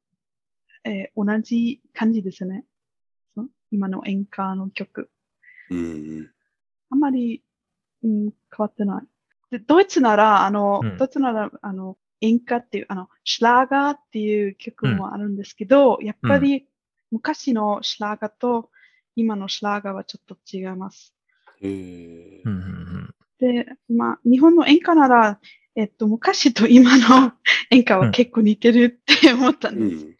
えー同じ感じですね。そ今の演歌の曲。うんうん。あんまり、うん、変わってない。で、ドイツなら、あの、うんドイツなら、あの、演歌っていう、あの、シュラーガーっていう曲もあるんですけど、やっぱり昔のシュラーガーと今のシュラーガーはちょっと違います。へえうん、うん、で、まあ、日本の演歌なら、えっと、昔と今の [laughs] 演歌は結構似てるって思ったんうです。ん。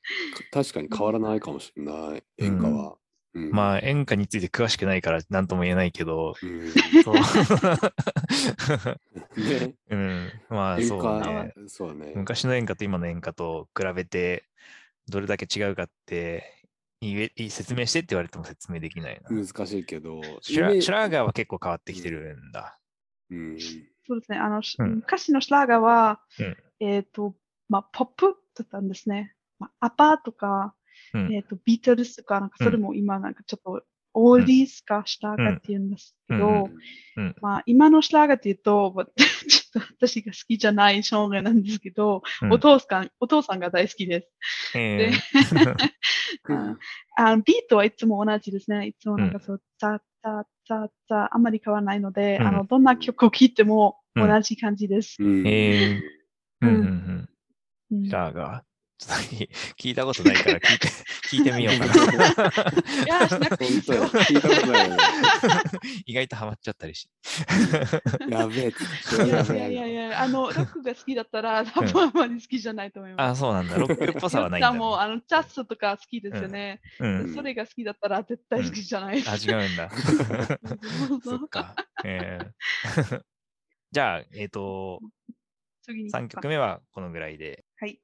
確かに変わらないかもしれない、演歌は。うんまあ、演歌について詳しくないから何とも言えないけど、うんそう。[laughs] ね、[laughs] うん、まあ、演そうね。歌、そうね。昔の演歌と今の演歌と比べて、どれだけ違うかって言え説明してって言われても説明できないな。難しいけど、シュラ Schlager は結構変わってきてるんだ。うん。そうですね。あの、しうん。昔の Schlager は、うん。えっ、と、まあ、ポップだったんですね。まあ、 ABBA とか、うん。えっ、と、ビートルズとか、なんかうんそれも今なんかちょっと、 oldies か Schlager って言うんですけど、まあ、今の Schlager って言うと、わ [laughs] ちょっと私が好きじゃないジャンルなんですけど、うん。お父さん、お父さんが大好きです。え [laughs] うん。あのビートはいつも同じですね。いつもなんかそう、ザザザザあんまり変わらないので、うん。あの、どんな曲を聴いてもうん同じ感じです。うんえーうんうんうん。うんシュラーガー。ちょっと聞いたことないから聞いて、[laughs] 聞いてみようかな。いや、しなくていいですよ。聞いたことない。[laughs] 意外とハマっちゃったりし。[laughs] やべえ。いやいやいやいや、あの、ロックが好きだったら、多分あんまり好きじゃないと思いあ、ます。そうなんだ。ロックっぽさはないんだ、も、あの、ジャズとか好きですよね。うん。それが好きだったら絶対好きじゃない。あ、違うんだ。そっか。えーじゃあ、えっ、と、次に。3曲目はこのぐらいで。はい。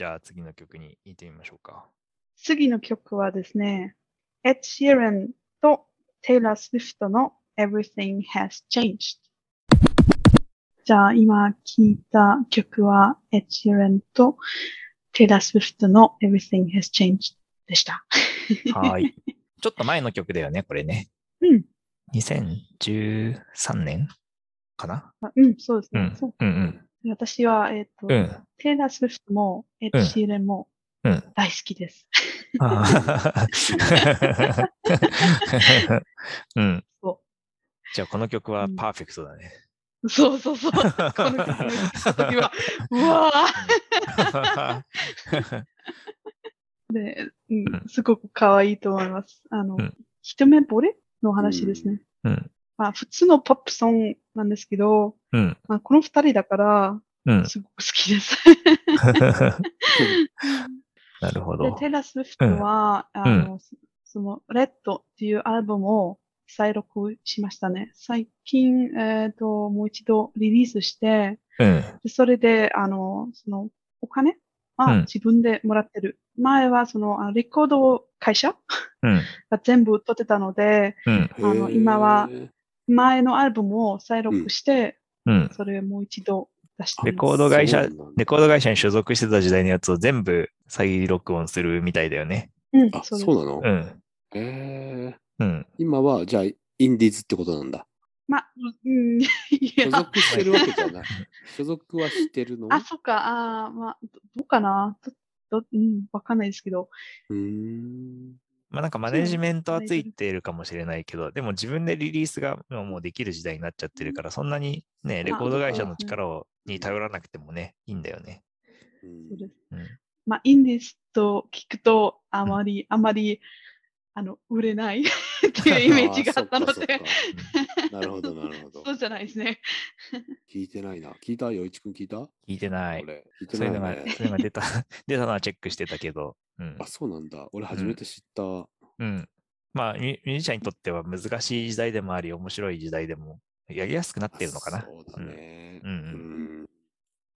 じゃあ次の曲に行ってみましょうか。次の曲はですね、エッド・シーランとテイラー・スウィフトの Everything Has Changed。じゃあ今聴いた曲はエッド・シーランとテイラー・スウィフトの Everything Has Changed でした。はい。[laughs] ちょっと前の曲だよね、これね。うん。2013年？かな？あうん、そうですね。うんそう。うんうん。私は、えっ、と、うん。テイラー・スウィフトもエッド・シーランもうん。大好きです。うん。[laughs] そじゃあこの曲はうんパーフェクトだね。うそうそうそう。この曲を聴いた時は、[laughs] うわーで、うんうん、すごく可愛いと思います。あの、うん一目惚れの話ですね。うん。まあ、普通のポップソングなんですけど、うん。まあ、この二人だから、うん。すごく好きです。[laughs] なるほで、ど。テイラー・スウィフトは、あの、そその、レッドっていうアルバムを再録しましたね。最近、えっ、と、もう一度リリースして、うん。でそれで、あの、その、お金はうん自分でもらってる。前は、その、あレコード会社うん。が全部取ってたので、うん。あの今は前のアルバムを再録して、うん。それをもう一度出してレ。コード会社レコード会社に所属してた時代のやつを全部再録音するみたいだよね。うん、あ、そううなの？うん。へえ。うん。今は、じゃあ、インディーズってことなんだ。まあ、うん、いや、所属してるわけじゃない。所属はしてるの？あ、そっか、あーまあ、どどうかな？どどうん、わかんないですけど。うーん。まあなんかマネジメントはついているかもしれないけど、でも自分でリリースが今もうできる時代になっちゃってるから、そんなにね、レコード会社の力をに頼らなくてもね、いいんだよね。そうです。うん。まあ、インディーズと聞くと、あまり、あまり、あの、売れない [laughs] っていうイメージがあったので、[laughs] なるほど、なるほどそ。うじゃないですね。[laughs] 聞いてないな。聞いた？よいちくん聞いた？聞いてない。いてそういうのが、ないね。そういうのが出た、出たのはチェックしてたけど、うんあ、。そうなんだ。俺初めて知った。うん。まあミュ、ージシャンにとっては難しい時代でもあり、面白い時代でも、やりやすくなってるのかな。そうだね。うんうんうん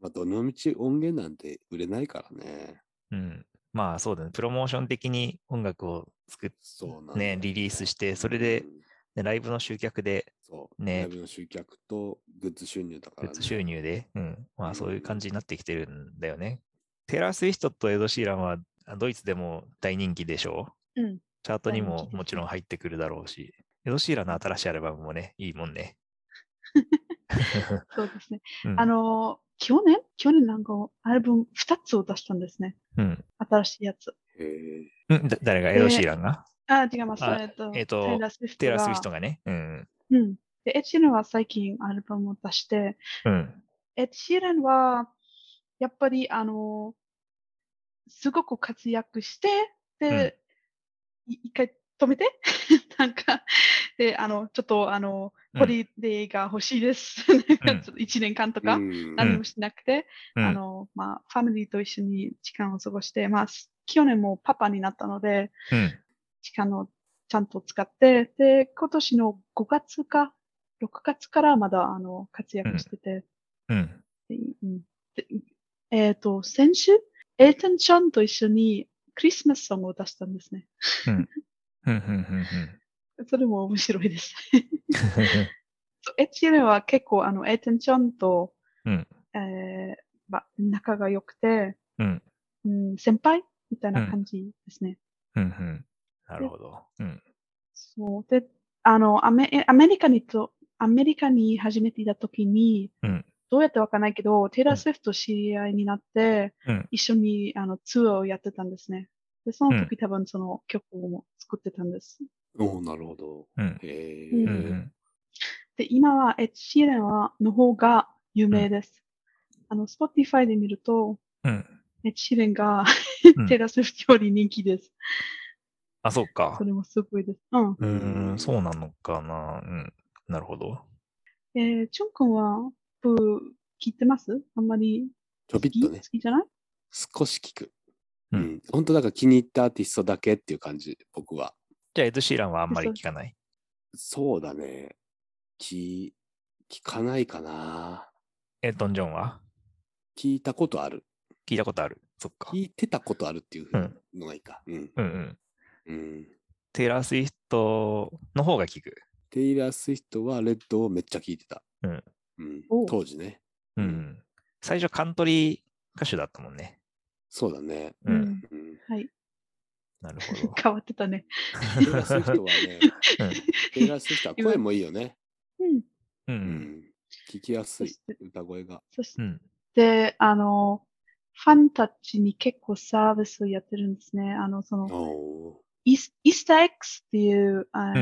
まあ、どの道音源なんて売れないからね。うん。まあそうだね。プロモーション的に音楽を作っそうなんだよねね、リリースして、それでう、んね、ライブの集客で、そう。ねライブの集客とグッズ収入だから、ね。グッズ収入で、うん。まうんあそういう感じになってきてるんだよね。テラー・スウィフトとエド・シーランはあドイツでも大人気でしょ？ううん。チャートにももちろん入ってくるだろうし、エド・シーランの新しいアルバムもね、いいもんね。[laughs] そうですね。うんあの、去年？去年なんかアルバム2つを出したんですね。うん。新しいやつ。うんだ誰が？エド・シーランが？あ、違います。あえっと、えっとテイラー・スウィフトが。テイラー・スウィフトがね。うん。うん。で、エッド・シーランは最近アルバムを出して、うん。エッド・シーランは、やっぱり、あの、すごく活躍して、で、い一回止めて、[laughs] なんか、で、あの、ちょっと、あの、うん。ホリデーが欲しいです。なんかちょっと一年間とか、うん。何もしなくて、うん。あの、まあ、ファミリーと一緒に時間を過ごして、まあ、去年もパパになったので、うん。時間をちゃんと使って、で、今年の5月か、6月からまだ、あの、活躍してて、うん。でうん。でえっ、と、先週、エイトン・ジョンと一緒にクリスマスソングを出したんですね。うん、うん、うん、うん。それも面白いです。[laughs] エッチーレンは結構、あの、エイテン・ジョンと、うんえーまあ、仲が良くて、うん、うん、先輩みたいな感じですね。うん、うん。なるほど。うん、そう。で、あの、アメアメリカにと、アメリカに初めていた時に、うんどうやってわかんないけど、テイラー・スウィフトと知り合いになって、うん一緒にあのツアーをやってたんですね。で、その時、多分その曲を作ってたんです。おおなるほど。うん、へえ。うん。で、今はエッチ・シーレンは、の方が有名です。あの、Spotify で見ると、うん。エッチ・シーレンがうんテイラー・スウィフトより人気です。あ、そうかそ。れもすごいです。うん。うーん、そうなのかな。うん。なるほど。えー、チョン君は、プー聞いてます？あんまりちょびっとね好き？じゃない？少し聞く。ううんん。本当だから気に入ったアーティストだけっていう感じ、僕は。じゃあ、エド・シーランはあんまり聞かない？そうだね。聞、聞かないかな。エルトン・ジョンは？聞いたことある。聞いたことある。そっか。聞いてたことあるっていうのがいいか。うん。うんうん。うん。テイラー・スウィフトの方が聞く？テイラー・スウィフトはレッドをめっちゃ聞いてた。うん。うん当時ね。うんうん。最初カントリー歌手だったもんね。そうだね。う。うんん。うん。はい。なるほど。[laughs] 変わってたね。テイラー・スウィフトはね、[laughs] うんテイラー・スウィフトは声もいいよね。うん。う。うんん。聞きやすい歌声が。そしうん。て、あの、ファンたちに結構サービスをやってるんですね。あの、その、おイースイースター X っていう、あ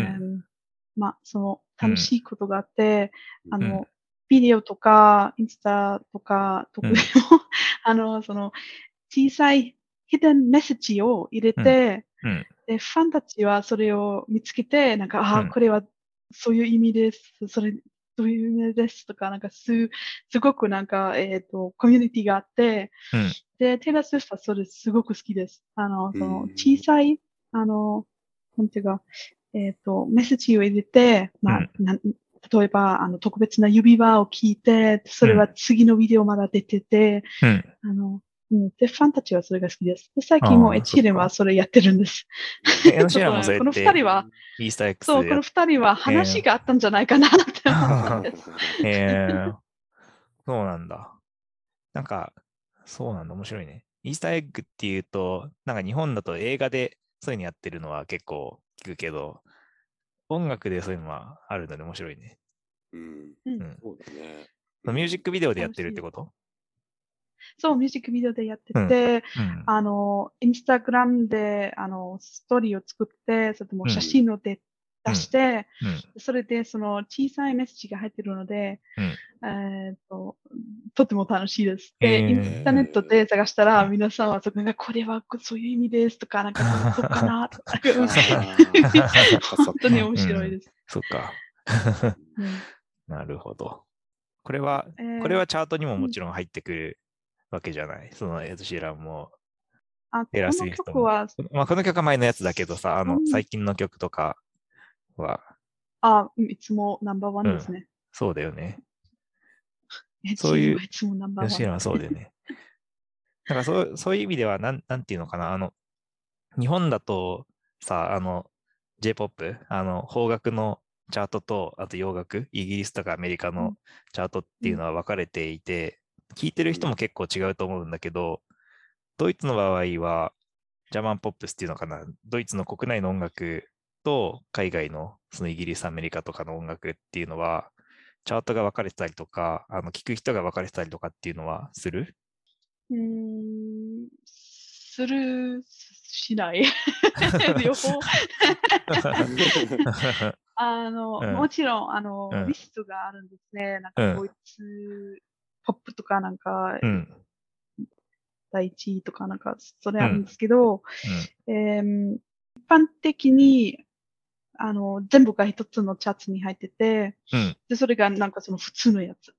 まあ、その、楽しいことがあって、ーあの、うんビデオとか、インスタとか、特うん [laughs] あの、その、小さいヒデンメッセージを入れて、うん。で、ファンたちはそれを見つけて、なんか、ああ、うんこれはそういう意味です。それ、どういう意味ですとか、なんかす、すごくなんか、えっ、と、コミュニティがあって、うんで、テイラー・スウィフトはそれすごく好きです。あの、そのうん、小さい、あの、なんていうか、えっ、と、メッセージを入れて、まあ、なん例えば、あの、特別な指輪を聞いて、それは次のビデオまだ出てて、うん。あの、うん、で、ファンたちはそれが好きです。で、最近もエチーレンはそれやってるんです。[laughs] この二人は、イースター X そう、この二人は話があったんじゃないかなって思うんです。え [laughs] ー、そうなんだ。なんか、そうなんだ、面白いね。イースターエッグっていうと、なんか日本だと映画でそういうのやってるのは結構聞くけど、音楽でそういうのはあるので面白いね。うん。うんうんそうだね。ミュージックビデオでやってるってこと？そう、ミュージックビデオでやってて、うん。あの、インスタグラムで、あの、ストーリーを作って、それとも写真をで、出して、うん。それでその小さいメッセージが入ってるので、うんえっと、とても楽しいです。で、へーインターネットで探したら、皆さんはそこが、これはそういう意味ですとか、なんか、そうかなとか、[laughs] 本当に面白いです。そっか。うんなるほど。これは、えーこれはチャートにももちろん入ってくるわけじゃない？そのエド・シーランも。あこの曲は、まあ、この曲は前のやつだけどさ、あのう、ん最近の曲とかは、あ、いつもナンバーワンですね。そうだよね。えそういうチームはいつもナンバーワン。吉野はそうだよね。[laughs] だからそうそういう意味ではなん、なんていうのかな、あの、日本だとさ、あの、J-POP、あの、邦楽のチャートと、あと洋楽、イギリスとかアメリカのうんチャートっていうのは分かれていて、聞いてる人も結構違うと思うんだけど、ドイツの場合は、ジャーマンポップスっていうのかな、ドイツの国内の音楽と海外のそのイギリス、アメリカとかの音楽っていうのは、チャートが分かれてたりとか、あの聞く人が分かれてたりとかっていうのはする？うーん、する、しない。[laughs] 両方。[laughs] あの、うんもちろん、あの、うんリストがあるんですね。なんうんか、ドイツ、ポップとか、なんか、うん。第一位とか、なんか、それあるんですけど、うん。えー一般的に、あの、全部が一つのチャートに入ってて、うん。で、それがなんかその普通のやつ。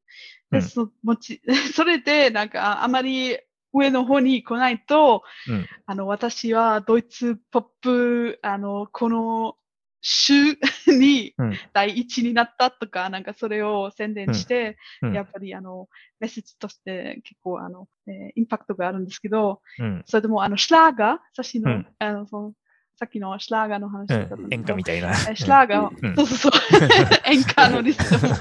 で、うんそもち、[laughs] それで、なんか、ああまり上の方に来ないと、うん。あの、私はドイツポップ、あの、この週 [laughs] にうん第一になったとか、なんかそれを宣伝して、うんやっぱりあの、メッセージとして結構あの、えーインパクトがあるんですけど、うん。それでもあの、シュラーガー、さっきの、うんあの、その、さっきのシュラーガーの話うんだったんです。け演ど歌みたいな。えーシュラーガー、うんそうそうそう、演歌のリストも、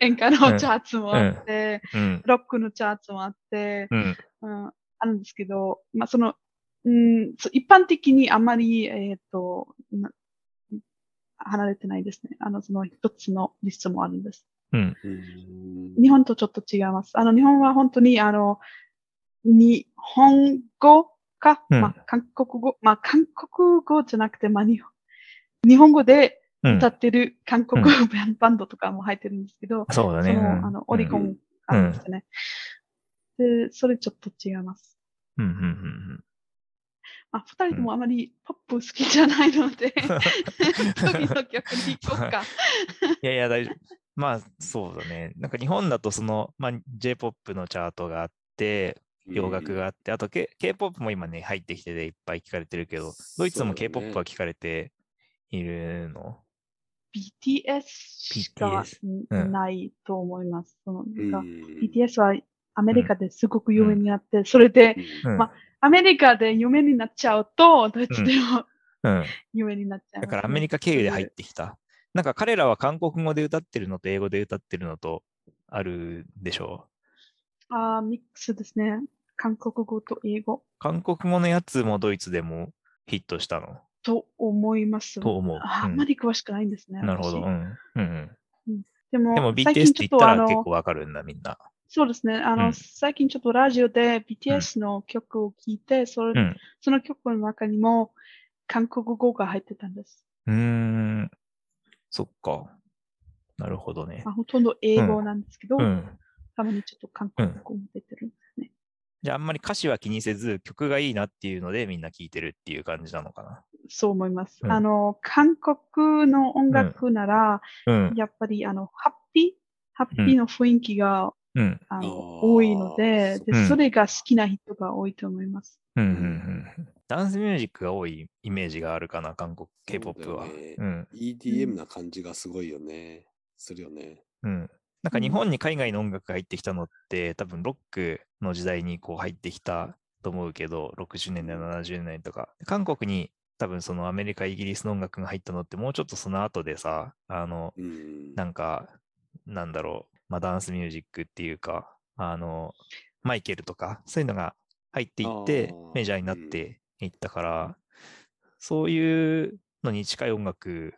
演歌のチャーツもあって、うん。ロックのチャーツもあって、うん。うん、あるんですけど、まあ、その、うん、一般的にあまり、えっ、と、な離れてないですね。あの、その一つのリストもあるんです。うん。うん日本とちょっと違います。あの、日本は本当に、あの、日本語か、うんまあ、韓国語、まあ、韓国語じゃなくて、まあ、日本日本語でうん歌。ってる韓国うバンドとかも入ってるんですけど、そうだね。その、あの、オリコうん。ンあるんですね。で、それちょっと違います。うん。うん。うん。まあ、二人ともあまりポップ好きじゃないので、[laughs] 次の曲に行こうか。いやいや、大丈夫。まあ、そうだね。なんか日本だと、その、まあ、J-POP のチャートがあって、洋楽があって、あと K- K-POP も今ね、入ってきてていっぱい聞かれてるけど、ドイツも K-POP は聞かれているの？BTS しかないと思います。そのなんかうん BTS はアメリカですごく有名になって、それで、うん。まアメリカで有名になっちゃうと、ドイツでもうん。有名になっちゃいます、だからアメリカ経由で入ってきた。なんか彼らは韓国語で歌ってるのと英語で歌ってるのとあるでしょ？う。あーミックスですね。韓国語と英語韓国語のやつもドイツでもヒットしたの？と思います。と思ううんああんまり詳しくないんですね。なるほど。私うん。うんうん。でも、でも最 BTS 近って言ったらちょっとあの結構わかるんだ、みんな。そうですね。あの、うん最近ちょっとラジオで BTS の曲を聴いて、それうん。その曲の中にも韓国語が入ってたんです。うーん。そっか。なるほどねま。あ、ほとんど英語なんですけど、うん。たまにちょっと韓国語も出てる。じゃああんまり歌詞は気にせず曲がいいなっていうのでみんな聴いてるっていう感じなのかな。そう思います。うんあの、韓国の音楽なら、うん。やっぱりあの、ハッピー、ハッピーの雰囲気が、うん。あの多いのでで、うんそれが好きな人が多いと思います。うん。うん。うん。ダンスミュージックが多いイメージがあるかな、韓国 K-POP は。そうだよねうん。EDM な感じがすごいよね。するよね。うん。なんか日本に海外の音楽が入ってきたのって、多分ロックの時代にこう入ってきたと思うけど、60年代、70年代とか。韓国に多分そのアメリカ、イギリスの音楽が入ったのってもうちょっとその後でさ、あの、うん。なんか、なんだろう、まあ、ダンスミュージックっていうか、あの、マイケルとか、そういうのが入っていってメジャーになっていったから、そういうのに近い音楽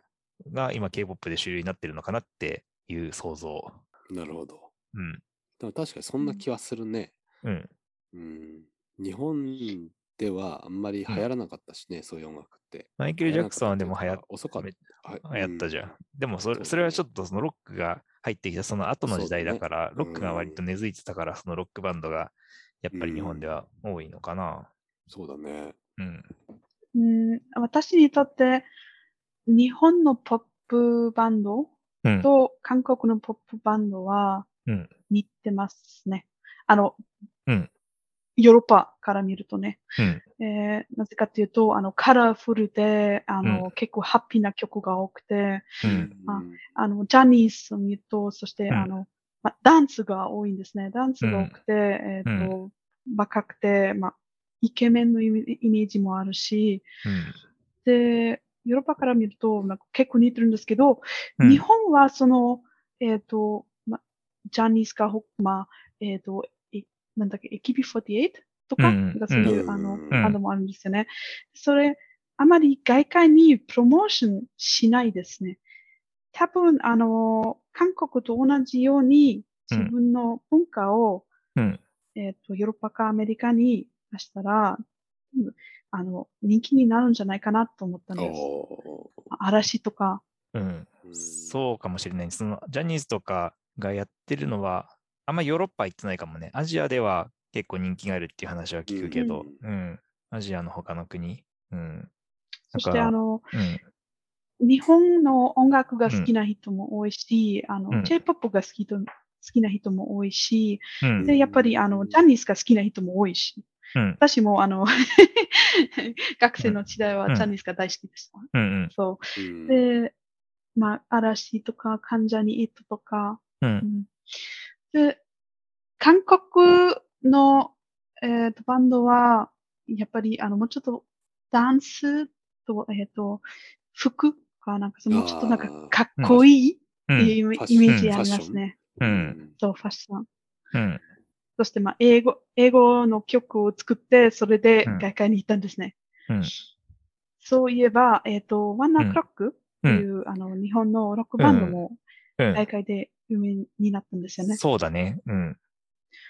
が今 K-POP で主流になってるのかなっていう想像。なるほど。うん。でも確かにそんな気はするね。うん。うん。日本ではあんまり流行らなかったしね、そういう音楽って。マイケル・ジャクソンはでも流行っ遅かっめた。流行ったじゃん。うでもそれそれはちょっとそのロックが入ってきたその後の時代だから、ねロックが割と根付いてたから、そのロックバンドがやっぱり日本では多いのかな。そうだね。うん。うん、私にとって、日本のポップバンドうん。と韓国のポップバンドはうん似てますね。あの、うんヨーロッパから見るとね。うん。えーなぜかというと、あの、カラフルで、あの、うん結構ハッピーな曲が多くて、うん。ああの、ジャニーズを見ると、そして、うんあの、ま、ダンスが多いんですね。ダンスが多くて、えっ、と、若くて、ま、イケメンのイメイメージもあるし、うん。で、ヨーロッパから見ると、なんか結構似てるんですけど、うん日本はその、えっ、と、ま、ジャニーズか、ほまあ、えっ、と、えなんだっけ、AKB48 とか、うんそういう、うんあの、うんバンドもあるんですよね。それ、あまり外界にプロモーションしないですね。多分、あの、韓国と同じように自分の文化を、うん。えっ、と、ヨーロッパかアメリカに出したら、うんあの、人気になるんじゃないかなと思ったんです。お嵐とか、うん。ーそうかもしれない。そのジャニーズとかがやってるのは、あんまヨーロッパ行ってないかもね。アジアでは結構人気があるっていう話は聞くけど、ううん。アジアの他の国。うん。そしてあの、うん。日本の音楽が好きな人も多いし、あの、うん J-POP が好きと、好きな人も多いし、うん。で、やっぱりあの、ジャニーズが好きな人も多いし、うん。私もあの、[laughs] 学生の時代うんはジャニーズが大好きでした。うんうん。そう。うんで、まあ、嵐とか、関ジャニイトとか、う。うんんで、韓国の、えーとバンドは、やっぱり、あの、もうちょっと、ダンスと、えっ、と、服か、なんか、その、もうちょっとなんかかっこいいっうん。ていうイメージありますね。うんそう、ファッション。うん。そして、まあ、英語、英語の曲を作って、それでうん外界に行ったんですね。うん。そういえば、えっ、と、ワンナークロックってう。いう、あの、日本のロックバンドもうん大会で有名になったんですよね。そうだね。うん。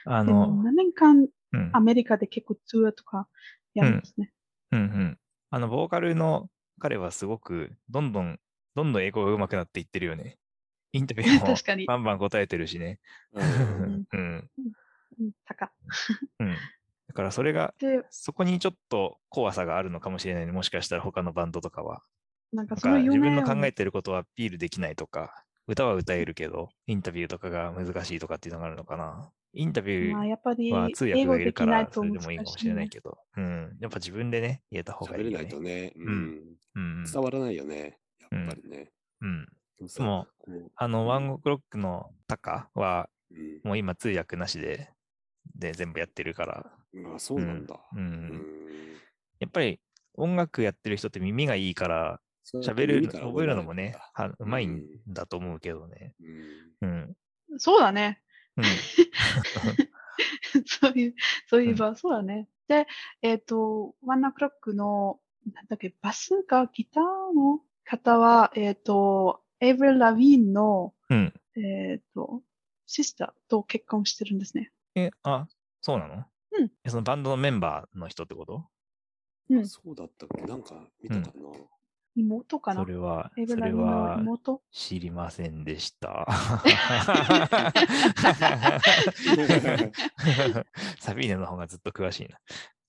あの、何年間うん。アメリカで結構ツアーとかやるんですね。うんうん。あの、ボーカルの彼はすごく、どんどん、どんどん英語が上手くなっていってるよね。インタビューも [laughs] 確かに。バンバン答えてるしね。ううんん。[laughs] うん、高。うん。だからそれが、で、そこにちょっと怖さがあるのかもしれないね。もしかしたら他のバンドとかは。なんかその夢自分の考えをてることはアピールできないとか、歌は歌えるけど、インタビューとかが難しいとかっていうのがあるのかな。インタビュまあ、ーやっぱりは通訳英語でがいるから、きないと難それでもいいかもしれないね。けど、うん。やっぱ自分でね、言えた方がいいよね喋れないと。ね、ううんん、うん。伝わらないよね、やっぱりね。うん。でもさもあの、ワンオクロックのタカは、うんもう今通訳なしで、で、全部やってるから、あそうなんだ。うんうんやっぱり音楽やってる人って耳がいいから、喋る、覚えるのもねはうまいんだと思うけどね。うんうん。そうだね。うん。[laughs] そういう、そういえば、そうだね。で、えっ、と、ワンナークロックの、なんだっけ、バスがギターの方は、えっ、と、エイブリル・ラビーンの、うん。えっ、と、シスターと結婚してるんですね。え、あ、そうなの？うんえそのバンドのメンバーの人ってこと？うんそうだったっけなんか見たかな、妹かな？それはそれは妹？知りませんでした。[laughs] サビーネの方がずっと詳しいな。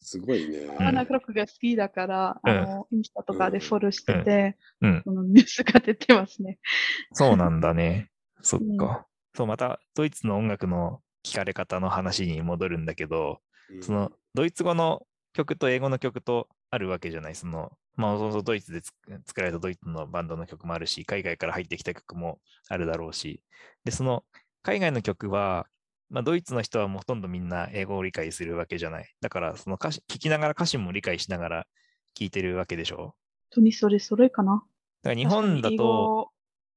すごいね。ワンナークロックが好きだから、うんあの、インスタとかでフォローしてて、うん。そのニュースが出てますね。そうなんだね。そっうんか。そう、またドイツの音楽の聞かれ方の話に戻るんだけど、うんそのドイツ語の曲と英語の曲とあるわけじゃない？その、まあ、そのドイツでつ作られたドイツのバンドの曲もあるし、海外から入ってきた曲もあるだろうし、で、その海外の曲は、まあ、ドイツの人はもうほとんどみんな英語を理解するわけじゃない。だから、その歌詞、聞きながら歌詞も理解しながら聞いてるわけでしょ？本当にそれそれかな？だから日本だと、語、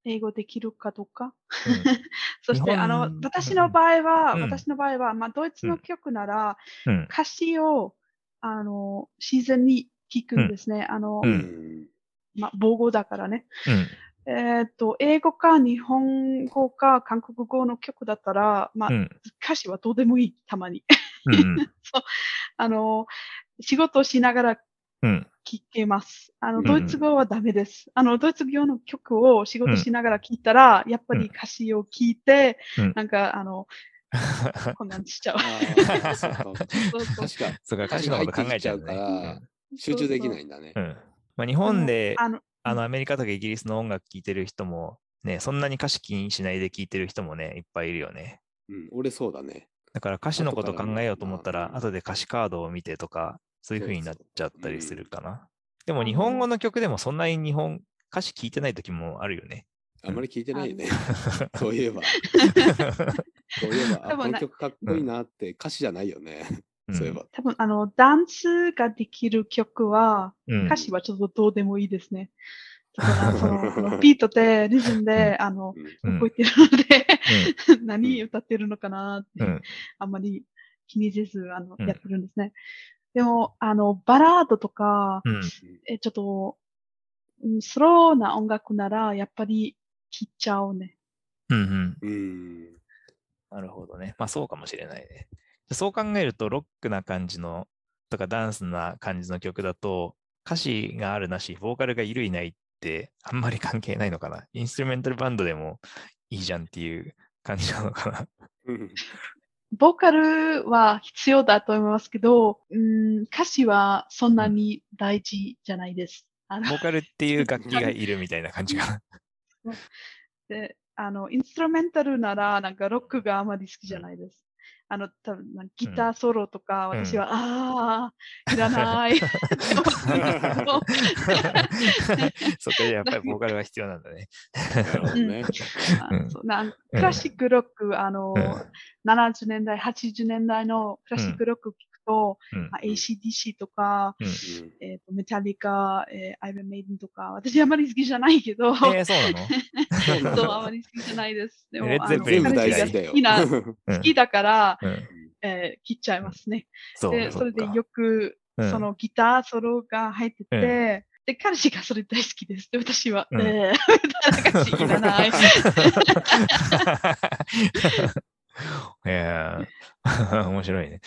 英語できるかどうか？うん [laughs] そして、あの、私の場合は、うん私の場合は、まあ、ドイツの曲なら、うん、歌詞を、あの、シーズンに聞くんですね。あの。まあ、母語だからね。うん、えっ、と、英語か日本語か韓国語の曲だったら、まあ、うん、歌詞はどうでもいい、たまに。うん、[laughs] あの、仕事をしながらうん、聞けます。あの、うんドイツ語はダメです。あの、ドイツ語の曲を仕事しながら聞いたら、やっぱり歌詞を聞いて、うんなんか、あの、[laughs] こんなんしちゃうそうかそうかそうか、歌詞のこと考えちゃうか。集中できないんだねう。ん。まあ、日本で、あの、あの、アメリカとかイギリスの音楽聴いてる人も、ね、そんなに歌詞気にしないで聴いてる人もね、いっぱいいるよね。うん、俺そうだね。だから歌詞のこと考えようと思ったら後で歌詞カードを見てとか、そういう風になっちゃったりするかな。でもうん日本語の曲でもそんなに日本歌詞聞いてない時もあるよね。あんまり聞いてないね。[laughs] そういえば。[laughs] そういえば、この曲かっこいいなって歌詞じゃないよね。そういえば。多分、あの、ダンスができる曲は、うん歌詞はちょっとどうでもいいですね。[laughs] だから、その、そのビートで、リズムで、あの、うんうん覚えてるので、何歌ってるのかなって、うんあんまり気にせず、あの、うんやってるんですね。でも、あの、バラードとか、うんえ、ちょっと、うんスローな音楽なら、やっぱり聴っちゃうね。うんうんうん。なるほどね。まあそうかもしれないね。そう考えると、ロックな感じの、とかダンスな感じの曲だと、歌詞があるなし、ボーカルがいるいないってあんまり関係ないのかな。インストゥルメンタルバンドでもいいじゃんっていう感じなのかな。うんボーカルは必要だと思いますけど、うん、歌詞はそんなに大事じゃないです。ボーカルっていう楽器がいるみたいな感じかな。[laughs] で、あの、インストゥルメンタルなら、なんかロックがあまり好きじゃないです。あの、多分ギターソロとか、うん。私は、ああ、いらない。[laughs] [laughs] そこでやっぱりボーカルが必要なんだね。なん。[laughs] あそうなんクラシックロック、あの、うん。70年代、80年代のクラシックロック聞くと、うんまあ、ACDC とか、うんえっ、と、メタリカ、えー、アイロンメイデンとか、私あまり好きじゃないけど、えー、そうなの？[laughs] そう、あまり好きじゃないです。でも、全部大彼好きだよ。氏が好きな、うん好きだから、うん。えー切っちゃいますね。そうで、それでよく、うんそのギターソロが入ってて、うんで、彼氏がそれ大好きです。で、私は、うんえー、彼氏いらない。い [laughs] やー [laughs] 面白いね。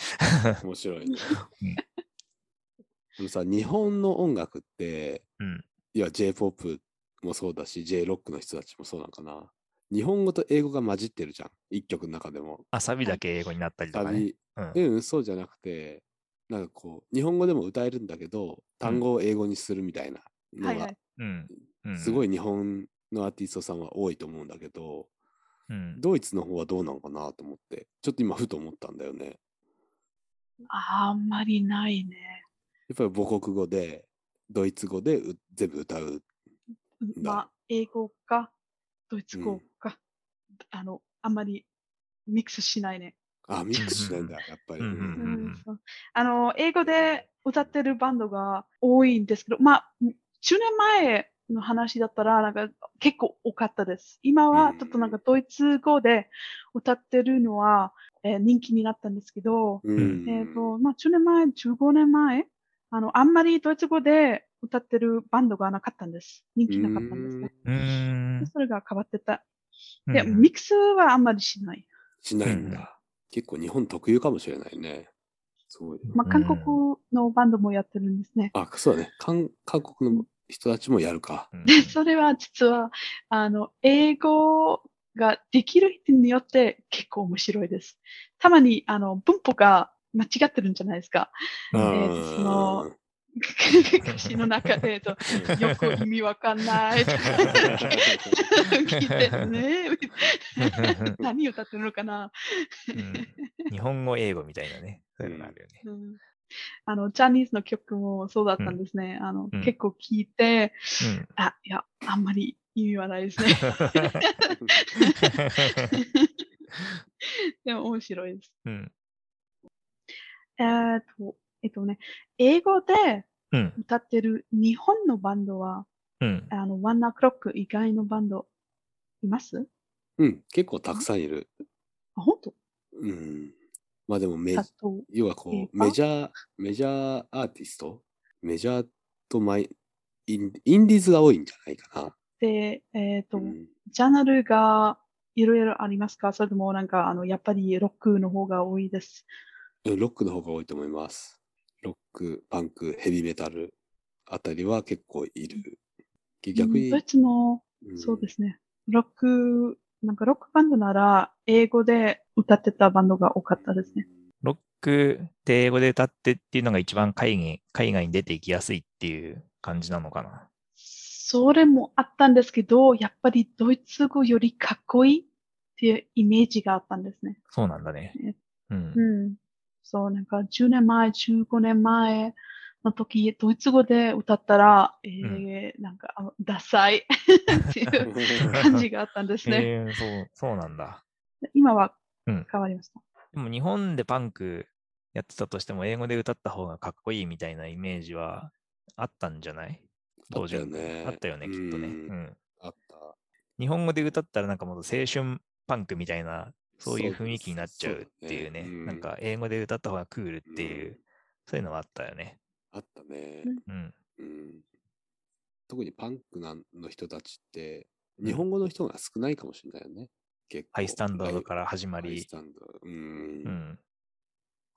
面白いねうん。でもさ、日本の音楽って、うん。いや、J-POP もそうだし、J-ROCK の人たちもそうなのかな。日本語と英語が混じってるじゃん。一曲の中でも。あ、サビだけ英語になったりとかね。旅、うん。うん、そうじゃなくて、なんかこう、日本語でも歌えるんだけど、単語を英語にするみたいなのが。うんすごい日本のアーティストさんは多いと思うんだけど、うん。ドイツの方はどうなのかなと思って、ちょっと今ふと思ったんだよね。あんまりないね。やっぱり母国語で、ドイツ語でう全部歌う。だまあ、英語か、ドイツ語か、あの、あんまりミックスしないね。あ、ミックスしないんだ、やっぱり。あの、英語で歌ってるバンドが多いんですけど、まあ、10年前の話だったら、なんか結構多かったです。今はちょっとなんかドイツ語で歌ってるのは、えー人気になったんですけど、うんえっ、と、まあ、10年前、15年前、あの、あんまりドイツ語で歌ってるバンドがなかったんです。人気なかったんですね。うーんでそれが変わってた。で、うんミックスはあんまりしない。しないんうんだ。結構日本特有かもしれないね。すごいね。まあ、韓国のバンドもやってるんですね。あ、そうだね。韓韓国の人たちもやるか。うんで、それは実は、あの、英語ができる人によって結構面白いです。たまに、あの、文法が間違ってるんじゃないですか。うんえーその歌詞の中で、[laughs] とよく意味わかんないとか聞いてね。何歌ってるのかな、うん日本語、英語みたいなね。そういうのがあるよね。うんあの、ジャニーズの曲もそうだったんですね。あの、うん結構聞いて、うんあ、いや、あんまり意味はないですね。でも面白いです。うん。えーっと、えっとね、英語でうん。歌ってる日本のバンドは、うん。あの、ワンナークロック以外のバンド、います？うん、結構たくさんいる。あ、本当？うん。まあでもメ、要はこえーう、メジャー、メジャーアーティスト？メジャーとマイ、インインディーズが多いんじゃないかな。で、えーっと、うんジャンルがいろいろありますか？それともなんか、あの、やっぱりロックの方が多いです。うんロックの方が多いと思います。ロック、パンク、ヘビーメタルあたりは結構いる。逆に、ドイツも、うんそうですね。ロック、なんかロックバンドなら、英語で歌ってたバンドが多かったですね。ロックで英語で歌ってっていうのが一番海外海外に出ていきやすいっていう感じなのかな。それもあったんですけど、やっぱりドイツ語よりかっこいいっていうイメージがあったんですね。そうなんだねね。うん。うん。そう、なんか10年前、15年前の時、ドイツ語で歌ったら、えーなんか、あのダサいっていう感じがあったんですね。[laughs] えーそう、そうなんだ。今はうん変わりました。でも日本でパンクやってたとしても英語で歌った方がかっこいいみたいなイメージはあったんじゃない？あったよねあったよね、きっとね。ううんん。あった。日本語で歌ったらなんかもう青春パンクみたいな、そういう雰囲気になっちゃうっていうね。そうだねうんなんか英語で歌った方がクールっていう、うんそういうのはあったよね。あったね。うん。うん特にパンクなの人たちって、うん日本語の人が少ないかもしれないよね。結構。ハイスタンダードからハ始まりイス、タンダード。うん。うん。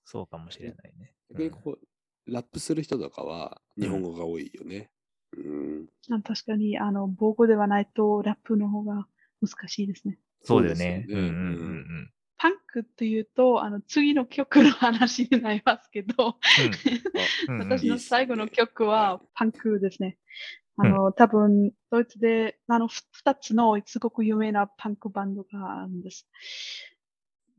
そうかもしれないね。逆にこう、ラップする人とかは日本語が多いよね。うん。あ確かに、あの、母語ではないとラップの方が難しいですね。そうだよね。そううんですよねうんうんパンクっていうと、あの、次の曲の話になりますけど、うん [laughs] うん。うん私の最後の曲はパンクですね。んあの、多分、ドイツで、あの、ふ二つのすごく有名なパンクバンドがあるんです。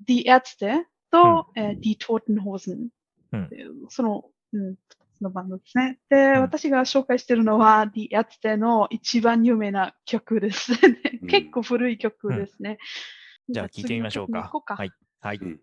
Die Ärzte と、えー Die Toten Hosen うんその、うん、そのバンドですね。で、ん私が紹介しているのは Die Ärzte の一番有名な曲です。うん結構古い曲ですね。じゃあ聞いてみましょうか次の曲に行こう。はい。はい。うん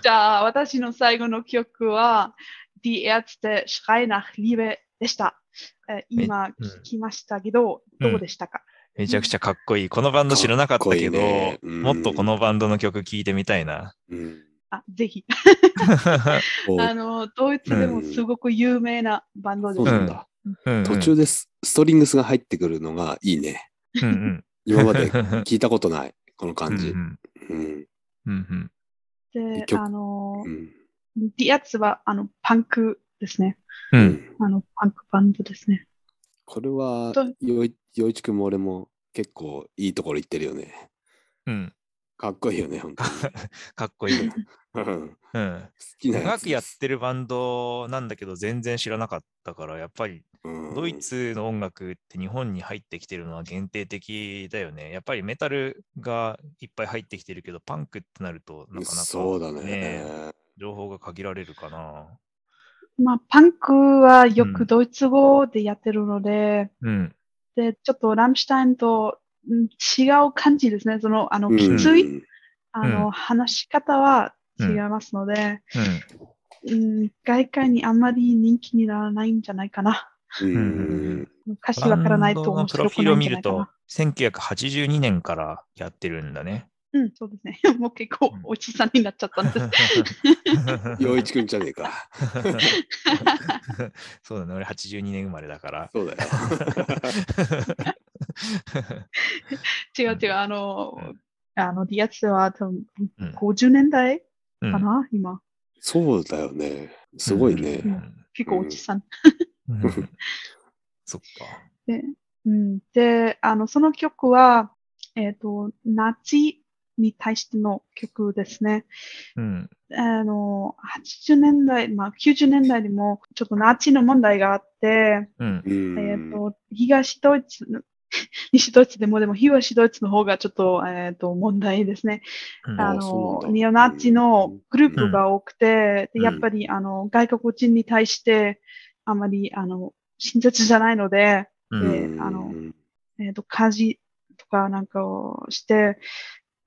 じゃあ、私の最後の曲は、Die Ärzte Schrei nach Liebe でした。えー今うん聞きましたけど、どうでしたか、めちゃくちゃかっこいい。このバンド知らなかったけかっこいいど、ねうんもっとこのバンドの曲聞いてみたいな。うんあぜひ。[laughs] おあの、ドイツでもすごく有名なバンドです。そうなん途中でスストリングスが入ってくるのがいいね。うんうん今まで [laughs] 聞いたことない、この感じう。んうん。うんうんで、曲あのう、ん。Ärzte はあのパンクですね。ううんん。あの、パンクバンドですね。これはと、よい、よいちくんも俺も結構いいところ行ってるよね。うん。かっこいいよね、本当に。[laughs] かっこいい。うんうん。好きな長くやってるバンドなんだけど全然知らなかったから、やっぱりうんドイツの音楽って日本に入ってきてるのは限定的だよね。やっぱりメタルがいっぱい入ってきてるけど、パンクってなるとなかなか、そうだね。情報が限られるかな。まあ、パンクはようんくドイツ語でやってるので、うん。で、ちょっとラムシュタインとうん違う感じですね。その、あの、うんきつい、うんあの、話し方は違いますので、うん。うん、外界にあんまり人気にならないんじゃないかな。うんうん歌詞わからないとバンドの面プロフィールを見るとじゃないかな。、1982年からやってるんだね。うん、そうですね。もう結構うんおじさんになっちゃったんです。[laughs] 陽一くんじゃねえか。[laughs] そうだね、俺82年生まれだから。そうだよ。[laughs] 違う違う、あのうん、あの、ディアツは多分うん50年代うんかな、今。そうだよね。すごいね。うん結構おじさん。うん [laughs] そっか。で、うん、で、あの、その曲は、えっ、と、ナチに対しての曲ですね。うん。あの、80年代、まあ90年代にもちょっとナチの問題があって、うん。うんえっ、と、東ドイツ、[laughs] 西ドイツでもでも東ドイツの方がちょっと、えっ、と、問題ですね。うんあの、ニオナチのグループが多くて、うんでやっぱり、あの、外国人に対して、あまり、あの、親切じゃないので、うんであのえっ、と、家事とかなんかをして、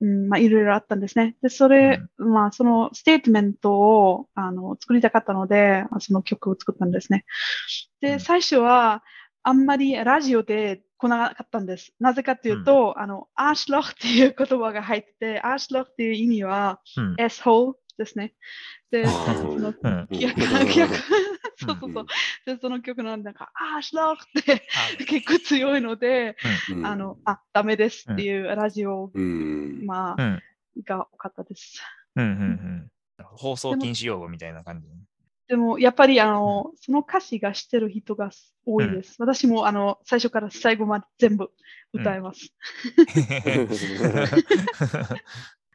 うん、まあ、いろいろあったんですね。で、それ、まあ、そのステートメントを、あの、作りたかったので、その曲を作ったんですね。で、うん最初は、あんまりラジオで来なかったんです。なぜかというと、あの、 Arschloch っていう言葉が入ってて、 Arschloch っていう意味は、うん。 asshole ですね。で、あそーの、うん逆、うん逆、[laughs] そうそうそう。で、その曲のなんか、アーシュロッって結構強いので、うんあの、あ、ダメですっていうラジオ、うん。まあ、うん。が多かったです。うん。うん。うん。放送禁止用語みたいな感じ。でも、やっぱり、あの、その歌詞が知ってる人が多いです。私も、あの、最初から最後まで全部歌えます。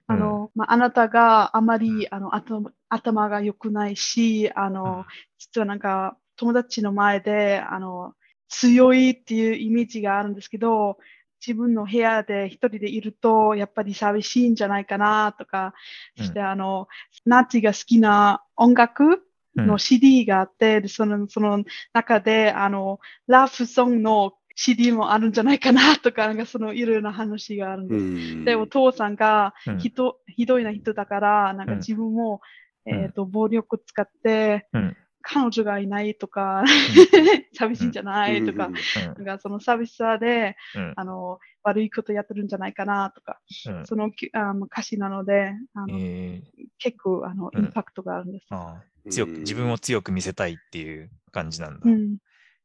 あの、まあ、あなたがあまり、あの、頭頭が良くないし、あの、実はなんか、友達の前で、あの、強いっていうイメージがあるんですけど、自分の部屋で一人でいると、やっぱり寂しいんじゃないかなとか、そしてあの、ナチが好きな音楽の CD があって、でその、その中で、あの、ラブソングの CD もあるんじゃないかなとか、なんかそのいろいろな話があるんです。うん。で、お父さんがうん。ひど、ひどいな人だから、なんかうん自分も、うん。えっ、と、暴力使って、うん。彼女がいないとか、[laughs] 寂しいんじゃないとか、うん。なんかその寂しさで、うん。あの、悪いことやってるんじゃないかなとか、うん。そのきあの歌詞なので、あのえー。結構、あの、うん。インパクトがあるんです。ああ強く自分を強く見せたいっていう感じなんだ。うん。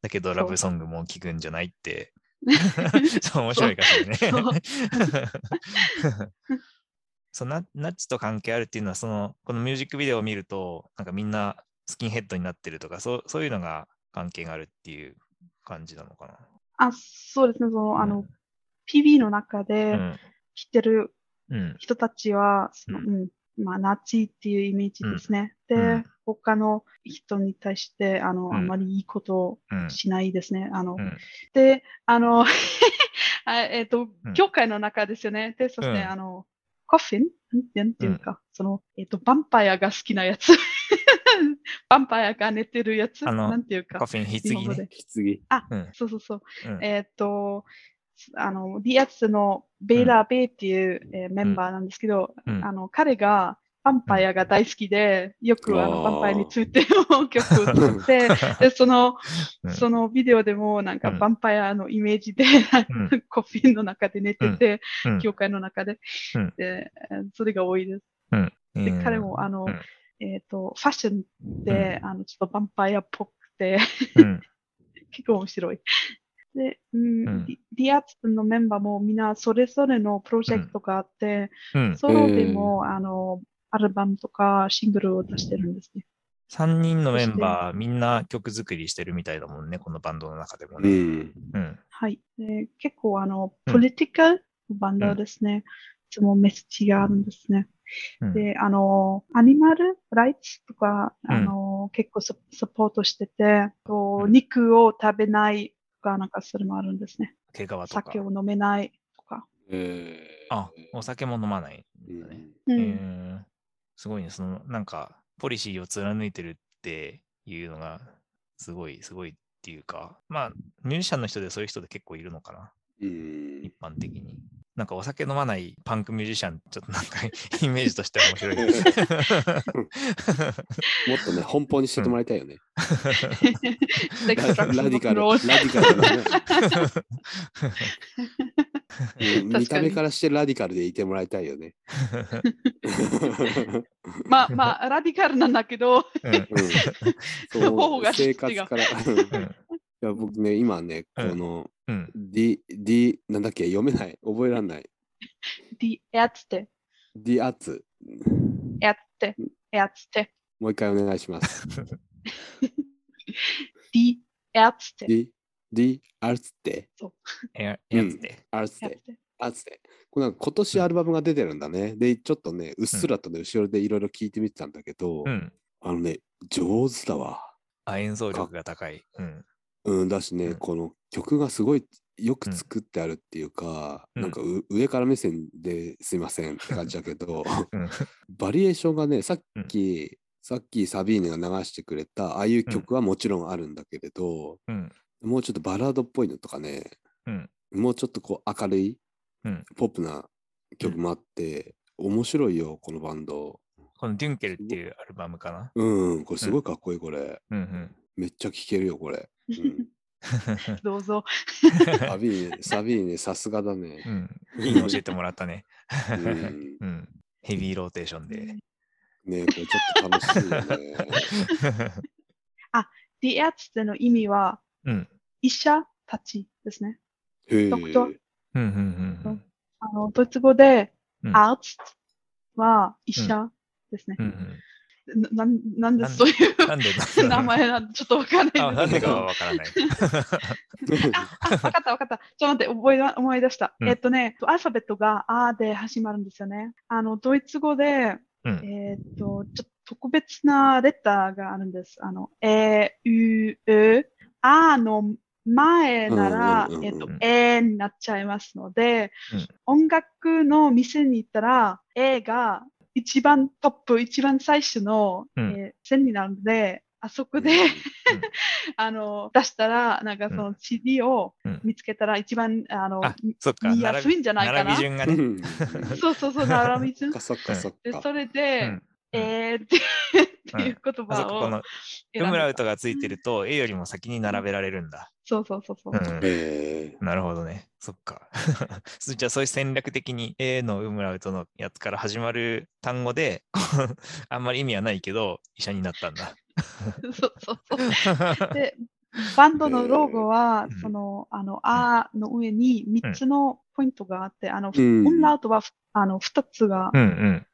だけど、ラブソングも聴くんじゃないって。[laughs] そう、面白い歌詞ね。そうナ [laughs] ナッチと関係あるっていうのは、その、このミュージックビデオを見ると、なんかみんなスキンヘッドになってるとか、そうそういうのが関係があるっていう感じなのかな。あ、そうですね、その、あのうん、PB の中うでん。知ってるうん。人たちは、その、ううん、まあ、ナチっていうイメージですね。で、うん。他の人に対して、あの、うん。あんまりいいことをうん。しないですね。あの、うん。で、あの、[laughs] あえっ、とうん、教会の中ですよね。で、そして、うん。あの、コフィン？なんていうか、その、えっ、と、ヴァンパイアが好きなやつ。[laughs] ヴァンパイアが寝てるやつ。あのなんていうかコ。フィン、日本語棺ね。で。棺。うん。そうそうそう。うん。えっ、と、あの、ディアツのベイラー・ベイっていう、えーメンバーなんですけど、うん。あの、彼がヴァンパイアが大好きで、よくあの、ヴァンパイアについての曲を [laughs] 作って、で、その、うん。そのビデオでもなんかうん。ヴァンパイアのイメージで、ん。コフィンの中で寝てて、うん。教会の中で、うん。で、えーそれが多いです。うん。で、うん。彼もあの、うん。えっ、と、ファッションで、あの、ちょっとヴァンパイアっぽくて、うん。[laughs] 結構面白い。で、うんうんディアツのメンバーもみんなそれぞれのプロジェクトがあって、うん。ソロでも、あの、アルバムとかシングルを出してるんですね。3人のメンバー、みんな曲作りしてるみたいだもんね、このバンドの中でもうね。ん。うん。はい。で結構、あの、うんポリティカルバンドですね。いつもメッセージがあるんですね。うんで、あの、アニマルライツとか、うんあの、結構ササポートしてて、肉を食べないとか、なんかそれもあるんですね。毛皮とか。酒を飲めないとか。えーあ、お酒も飲まないんね。うんえーすごいね、その、なんか、ポリシーを貫いてるっていうのが、すごい、すごいっていうか、まあ、ミュージシャンの人でそういう人で結構いるのかな、一般的に。なんかお酒飲まないパンクミュージシャン、ちょっとなんか [laughs] イメージとしては面白い。もっとね、奔放にしててもらいたいよね。[laughs] ラディカル、ラディカル見た目からしてラディカルでいてもらいたいよね。[laughs] まあまあ、ラディカルなんだけど、うん生活から。うんいや僕ね、今ね、こうんの、うん。D、D、なんだっけ、読めない、覚えられない。[laughs] ディエツテ、D アツ。エツテ、エツテ、もう一回お願いします。[laughs] ディエツテ、D、D アツテ、えうんやつで。アツテ、エツテ。アツテ。これなんか今年アルバムが出てるんだね。で、ちょっとね、うっすらとね、後ろでいろいろ聞いてみてたんだけど、うん。あのね、上手だわ。あ、演奏力が高い。うん。うん、だしね、うんこの曲がすごいよく作ってあるっていうか、うんなんかう上から目線ですいませんって感じだけど、うん。バリエーションがね、さっき、さっきサビーネが流してくれた、ああいう曲はもちろんあるんだけれど、うん。もうちょっとバラードっぽいのとかね、うん。もうちょっとこう明るい、うんポップな曲もあって、面白いよ、このバンド。このデュンケルっていうアルバムかな？うん、これすごいかっこいい、これ。うんうん。めっちゃ聴けるよ、これ。うん、[laughs] どうぞ。サビーネ、サビーネ、さすがだね。うん。いいの教えてもらったね。うんうん。ヘビーローテーションで。ねこれちょっと楽しいよね。ディエツテの意味は、うん。医者たちですね。へえ。ドクターうんうんうんあの、ドイツ語で、うんアーツは医者ですねうん。うんうん。ななんなんでそういう [laughs] 名前なんでちょっとわかんないあ、なんでけどかはわからない。[laughs] あ、わかったわかった。ちょっと待って、覚えだ思い出した。うんえっとね、アルファベットがあで始まるんですよね。あの、ドイツ語で、うんえっと、ちょっと特別なレターがあるんです。あの、え、う、う、あの前ならえっと、えになっちゃいますのでうん、音楽の店に行ったら、えが一番トップ、一番最初の、うんえー線になるので、あそこで、[laughs] あの、出したら、なんかその CD をうん見つけたら一番、あの、あ、そっか。見やすいんじゃないかな並び順がね。うん。そうそうそう、並び順そっ。かそっかそっで、か。それうで、んえーっていう言葉を選んでウムラウトがついてると、A よりも先に並べられるんだ。そうそうそうそう。うんえなるほどね。そっか。[laughs] そじゃあそういう戦略的に A のウムラウトのやつから始まる単語で、あんまり意味はないけど、医者になったんだ。[laughs] そうそうそう。[laughs] で、バンドのロゴはうん、その、あの、あの上に3つのポイントがあって、あの、うんオンラウトは、あの、2つが。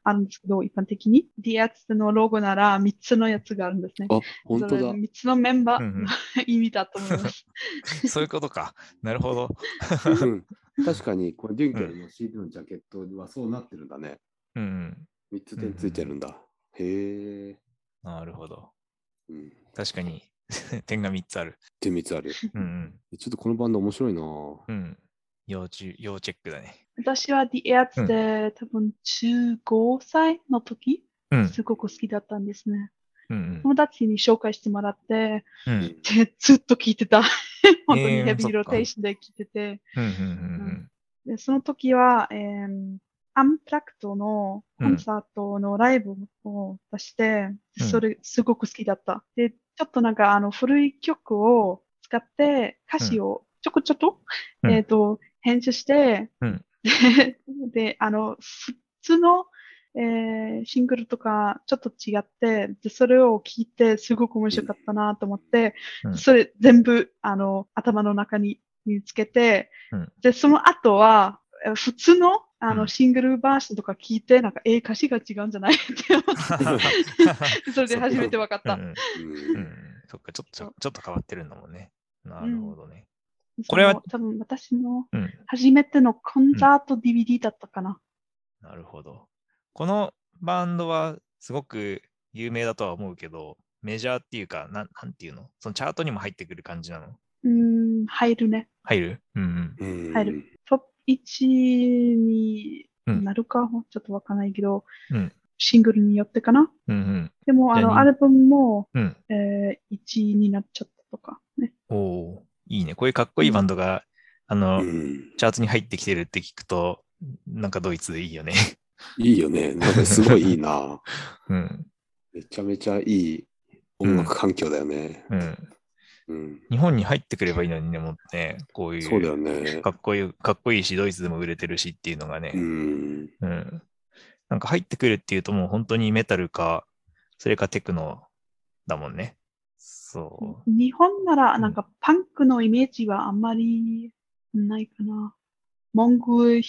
あるんですけど、一般的に。DX のロゴなら3つのやつがあるんですね。あ、本当だ。3つのメンバーの意味だと思います。[laughs] そういうことか。なるほど。うん [laughs] 確かに、これデュンケルの CD のジャケットはそうなってるんだね。うんうん。3つ点ついてるんだ。へえ。なるほど。うん。確かに [laughs] 点が3つある。点3つある。[laughs] うんうん。ちょっとこのバンド面白いなぁうん。要注要チェックだね。私は The Ads で、多分15歳の時、うん。すごく好きだったんですね。うん友達に紹介してもらって、うん。うん。でずっと聞いてた。[laughs] 本当にえーヘビーローテーションで聞いてて。うん。うん。でその時は、えーアンプラクトのコンサートのライブを出して、うんそれすごく好きだった。で、ちょっとなんかあの古い曲を使って歌詞をちょこちょっと、うん。えっ、と、編集して、うん。で [laughs] で、あの、普通の、えーシングルとかちょっと違って、で、それを聞いてすごく面白かったなと思って、うん。それ全部、あの、頭の中に身につけて、うん。で、その後は、え普通の、あの、うんシングルバースとか聞いて、なんか、えー歌詞が違うんじゃない？[laughs] って思って、それで初めて分かった。うん。そっか、ちょっと、ちょちょっと変わってるんだもんね。なるほどね。これは多分私のうん。初めてのコンサート DVD だったかな。なるほど。このバンドはすごく有名だとは思うけど、メジャーっていうか、なんなんていうの？そのチャートにも入ってくる感じなの？うーん、入るね。入る？うんうん入る1にうんなるか、ちょっとわかんないけど、うんシングルによってかな。うん。うんうん。でも、あの、アルバムも、うん。えー、1位になっちゃったとかね。おおーいいね。こういうかっこいいバンドが、あの、うんチャートに入ってきてるって聞くと、なんかドイツでいいよね。いいよね。なんかすごいいいな。[laughs] うん。めちゃめちゃいい音楽環境だよね。うん。うん。日本に入ってくればいいのにね、もっとね、こういう。そうだよねか。っこいい、かっこいいし、ドイツでも売れてるしっていうのがね。うん。うん。なんか入ってくるっていうともう本当にメタルか、それかテクノだもんね。そ日本なら、うんなんか、パンクのイメージはあんまりないかな。モンゴル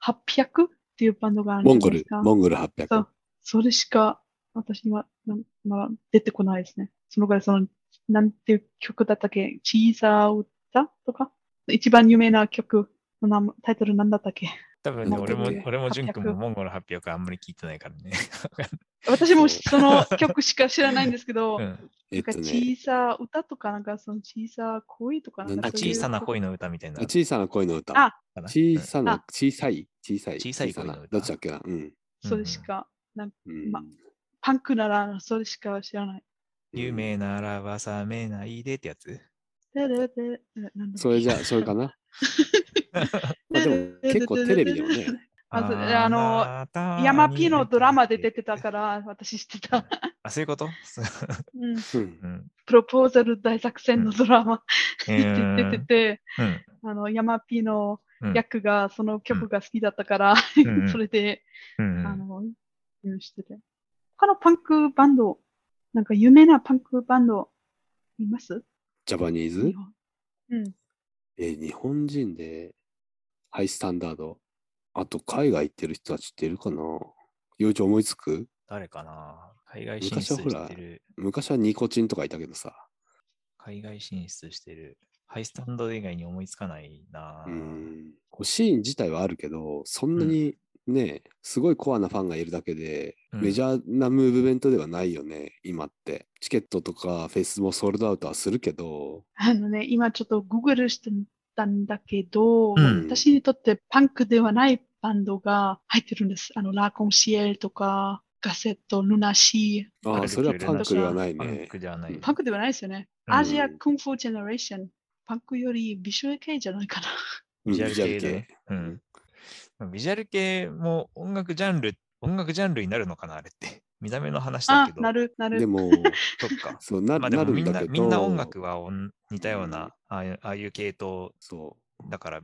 800っていうバンドがあるモンゴルモンゴルそ800う。それしか私はなんまあ出てこないですね。そのぐらいその、なんていう曲だったっけ？小さ歌とか？一番有名な曲のタイトルなんだったっけ？う。多分ね、俺も俺もジュン君も800モンゴル800あんまり聞いてないからね。私もそその曲しか知らないんですけど、うん。えっとね、なんか小さ歌とか、なんかその小さ恋とかなんあ、かそういう小さな恋の歌みたいな。小さな恋の歌。あ小さなあ、小さい、小さい。小さい恋のな歌どっちだっけな？うん。それしか、なんうんまパンクならそれしか知らない。有名ならば覚めないでってやつ？それじゃあ、それかな？[laughs] まあでも結構テレビでもね。ああのなたヤマピーのドラマでに出てたから、私知ってた。あ、そういうことうん。プロポーザル大作戦のドラマえで出てて、うん。あの、ヤマピーのうん。役がその曲が好きだったから、んうんそれで、うんあの、うん知ってて。他のパンクバンド、なんか有名なパンクバンドいます？ジャパニーズ日本うん。えー日本人でハイスタンダード。あと海外行ってる人たちっているかな？幼稚思いつく？誰かな？海外進出昔はほらしてる。昔はニコチンとかいたけどさ。海外進出してる。ハイスタンド以外に思いつかないなう。ん。こうシーン自体はあるけど、そんなにね、すごいコアなファンがいるだけで、うんメジャーなムーブメントではないよね、今って。チケットとかフェスもソールドアウトはするけど、あのね、今ちょっとグーグルしてたんだけど、うん私にとってパンクではないバンドが入ってるんです。あの、 L'Arc〜en〜Ciel とか、ガゼット、 LUNA SEA ああ、パルクそれはパンクではないパンね。クではない。ー。パンクではないですよね。うん ASIAN KUNG-FU GENERATION。パンクよりビジュアル系じゃないかな。うんビジュアル系。うん。まあビジュアル系も音楽ジャンル、音楽ジャンルになるのかな、あれって。[laughs] 見た目の話だけ、ど。あなる、なる。でも、[laughs] そっか。[laughs] そうなまあでなもみんな、るんだけど、みんな音楽はおん似たよううんな、ああいうああいう系統そう。だから、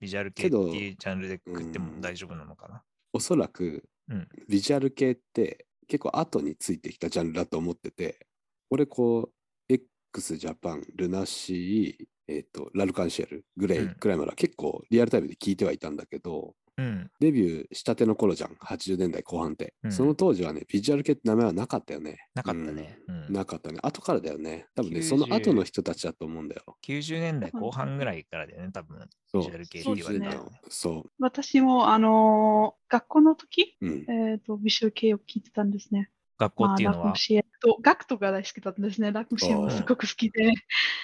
ビジュアル系ってけどいうジャンルで食ってうんも大丈夫なのかな。おそらく、うんビジュアル系って結構後についてきたジャンルだと思ってて、俺こう、x ジャパン、ルナシー、えっ、と、ラルカンシェル、グレイうんくらいまでは結構リアルタイムで聞いてはいたんだけど、うん。デビューしたての頃じゃん、80年代後半って。うんその当時はね、ビジュアル系って名前はなかったよね。なかったね。なかったね。後からだよね。多分ね、90その後の人たちだと思うんだよ。90年代後半ぐらいからだよね、多分。そうビジュアル系って言われたそうのね。そ私も、あのー学校の時、う。うん。えっ、と、ビジュアル系を聞いてたんですね。学校っていうのは？まあラク、シエと、ガクトが大好きだったんですね。ラクシエもすごく好きで。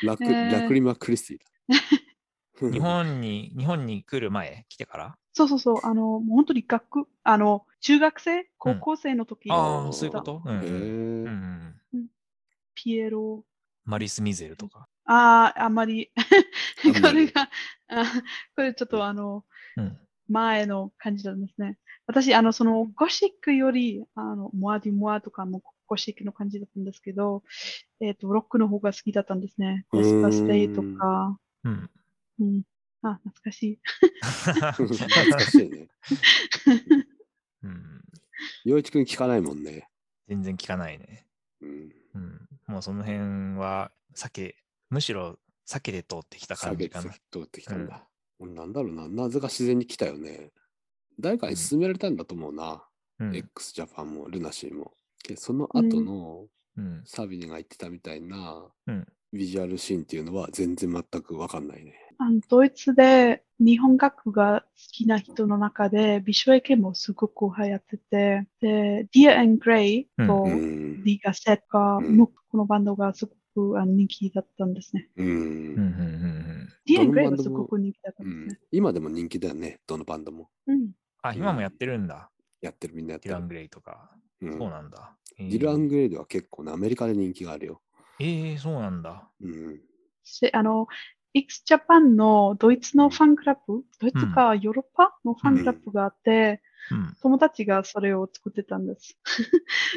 ラク [laughs] えーラクリマ・クリスティだ。[laughs] 日本に、日本に来る前、来てから？そうそうそう、あの、もう本当に学、あの、中学生、高校生の時、ああ、そういうこと？うんへうん。ピエロ、マリス・ミゼルとか？ああ、あんまり、[laughs] これが、あこれちょっとあの、うん。前の感じなんですね。私、あの、その、ゴシックより、あの、 Moi dix Mois とかもゴシックの感じだったんですけど、えっ、と、ロックの方が好きだったんですね。うーん。 D'espairsRay とか、うん。うん。あ、懐かしい。懐かしいね。[laughs] うん。洋一くん聞かないもんね。全然聞かないね。うん。うん。もうその辺は避け、むしろ避けて通ってきた感じかな。通ってきたんだ。俺なんだろうな。なぜか自然に来たよね。誰かに勧められたんだと思うな。うん。x ジャパンもルナシーも。でその後のうん。サビネが言ってたみたいなうんビジュアルシーンっていうのは全然全くわかんないね。あのドイツで日本学が好きな人の中で美少女もすごく流行ってて、で、Dear and Grey とうん。リガセットが、うんこのバンドがすごくあの人気だったんですね。ううん。うん。うんん。Dear ど and の Grey バンドもはすごく人気だったうんんですね。今でも人気だよね。どのバンドも。うん。あ、今もやってるんだ。やってるみんなやってるディラン・。グレイとか。うんそうなんだ。デディラン・グレイドは結構ね、アメリカで人気があるよ。ええ、そうなんだ。うん。しあの、X ジャパンのドイツのファンクラブ、ドイツかヨーロッパのファンクラブがあって、うん。友達がそれを作ってたんです。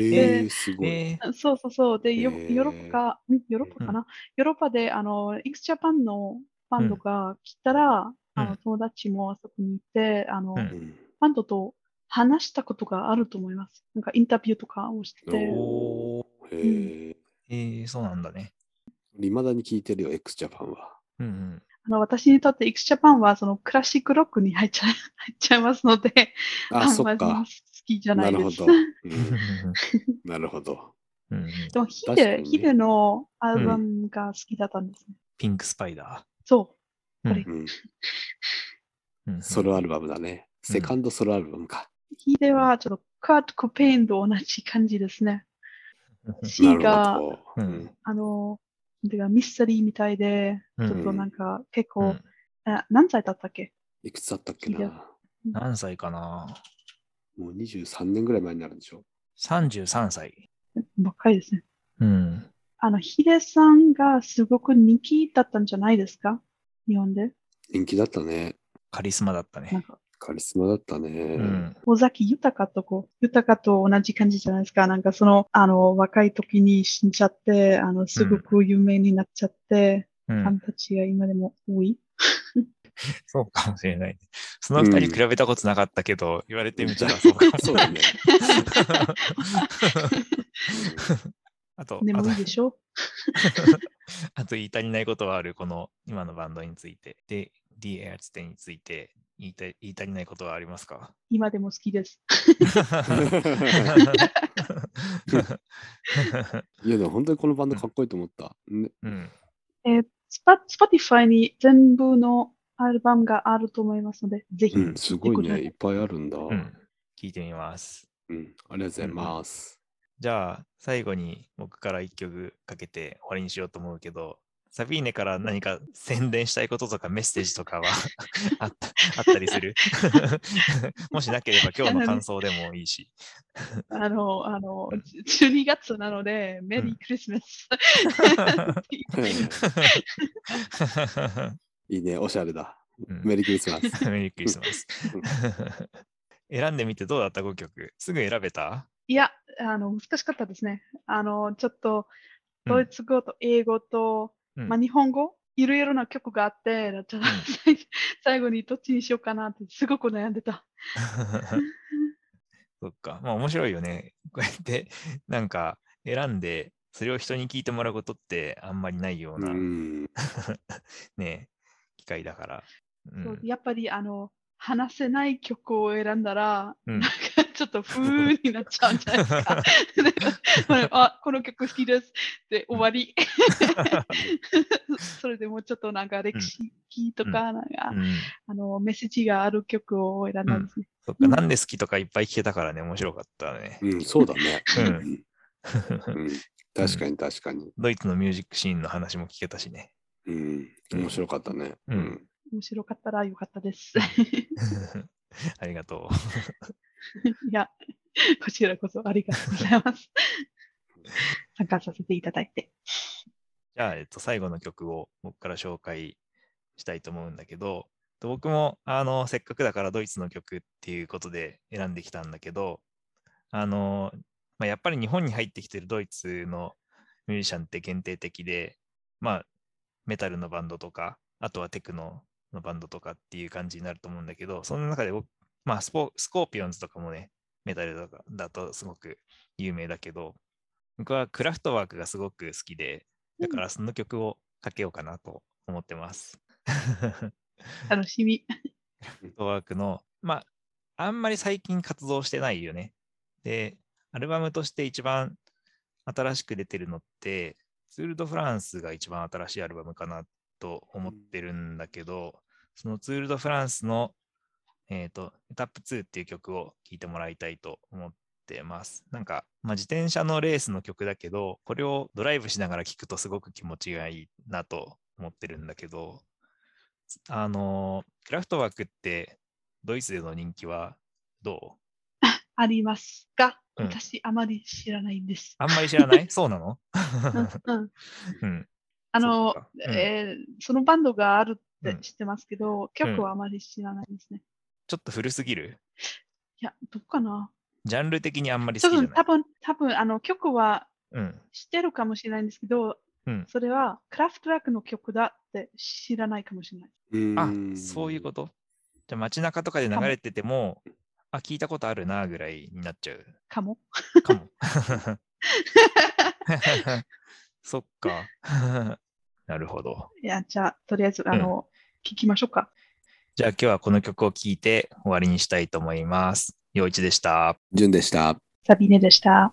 えー、すごい。ええ、そうそうそう。で、ヨへーヨーロッパヨーロッパかな、ヨーロッパで、あの、X ジャパンのバンドが来たら、あの、友達もあそこにいて、あの、バンドと話したことがあると思います。なんかインタビューとかをしてて、おーへえ。ええ、そうなんだね。いまだに聞いてるよ、x ジャパンは。うんうん。あの私にとって X ジャパンはそのクラシックロックに入っちゃ入っちゃいますので、あ、そんまり好っか。きじゃなです。ないるほど。うんなるほど。でもヒデ、ヒデのアルバムが好きだったんですね。ピンクスパイダそう。ー。これうん。うん [laughs] うんソロアルバムだね。セカンドソロアルバムか。ヒデはちょっとカート・コペインと同じ感じですね。うん C が。あの、てかミステリーみたいで、うんちょっとなんか結構、うんあ何歳だったっけ？いくつだったっけな？何歳かな？もう23年ぐらい前になるんでしょ？?33 歳。若いですね。うん。あの、ヒデさんがすごく人気だったんじゃないですか？日本で？人気だったね。カリスマだったね。なんか、カリスマだったね。うん。尾崎豊とこう、豊と同じ感じじゃないですか。なんかその、あの、若い時に死んじゃって、あの、すごく有名になっちゃって、うん、ファンたちが今でも多い。そうかもしれない。その二人比べたことなかったけど、言われてみたらそうかもし [laughs] そうれない。だね。[laughs] あと、であともいいでしょ？[laughs] あと言い足りないことはある、この今のバンドについて。で、D エアツテについて言いたい言い足りないことはありますか？今でも好きです。いや、でも本当にこのバンドかっこいいと思った。ね、うん。えー、スパ、 Spotify に全部のアルバムがあると思いますので、ぜひうん、すごいね。いっぱいあるんだ。うん、うん。聞いてみます。ありがとうございます。じゃあ、最後に僕から一曲かけて終わりにしようと思うけど、サビーネから何か宣伝したいこととかメッセージとかは [laughs] あったあったりする？[laughs] もしなければ今日の感想でもいいし。あの、あの、12月なので、メリークリスマス。いいね、おしゃれだ。うんメリークリスマス。メリークリスマス。[laughs] 選んでみてどうだった ?5 曲。すぐ選べた？いや、あの、難しかったですね。あの、ちょっと、うんドイツ語と英語と、うんまあ、日本語、いろいろな曲があって、ちょっと最 [laughs] 最後にどっちにしようかなってすごく悩んでた。[laughs] そっか。まあ面白いよね。こうやってなんか選んで、それを人に聞いてもらうことってあんまりないよううな、ん。[laughs] ね、機会だから。うんやっぱり、あの、話せない曲を選んだら、うんなんかちょっと風になっちゃうんじゃないですか。であ、この曲好きです。で、終わり。[laughs] それでもうちょっとなんか歴史とか、なんか、うんあの、メッセージがある曲を選んだんですね。そっか、なんで好きとかいっぱい聞けたからね、面白かったね。うん、そうだね。うん確かに確かに。ドイツのミュージックシーンの話も聞けたしね。うん、面白かったね。うん面白かったらよかったです。[laughs] ありがと [laughs] いや、こちらこそありがとうございます。[laughs] 参加させていただいて。う。じゃあ、えっと、最後の曲を僕から紹介したいと思うんだけど、と僕もあのせっかくだからドイツの曲っていうことで選んできたんだけど、あのまあ、やっぱり日本に入ってきてるドイツのミュージシャンって限定的で、まあ、メタルのバンドとか、あとはテクノのバンドとかっていう感じになると思うんだけど、その中で僕、まあスポ、スコーピオンズとかもね、メタルとかだとすごく有名だけど、僕はクラフトワークがすごく好きで、だからその曲をかけようかなと思ってます。[laughs] 楽しみ。クラフトワークの、まあ、あんまり最近活動してないよね。で、アルバムとして一番新しく出てるのって、ツール・ド・フランスが一番新しいアルバムかなと思ってるんだけど、そのツール・ド・フランスの、えーと、エタップ2っていう曲を聴いてもらいたいと思ってます。なんか、まあ、自転車のレースの曲だけど、これをドライブしながら聴くとすごく気持ちがいいなと思ってるんだけど、あの、クラフトワークってドイツでの人気はどう？ありますが、うん。私あまり知らないんです。あんまり知らない？そうなの？うんうん。[laughs] うん。あのそうん。えーそのバンドがあるっうんて知ってますけど、曲はあまり知らないですね。ちょっと古すぎる？いや、どうかな。ジャンル的にあんまり好多分、きじゃない。多分、多分、あの、曲はうん。知ってるかもしれないんですけど、うんそれはクラフトワークの曲だって知らないかもしれない。あ、そういうこと？じゃあ街中とかで流れてても、あ、聞いたことあるなぐらいになっちゃうかも。かも。[laughs] そっか。[laughs] なるほど。いや、じゃあ、とりあえず、あの、聞きましょうか。じゃあ今日はこの曲を聴いて終わりにしたいと思います。陽一でした。順でした。サビネでした。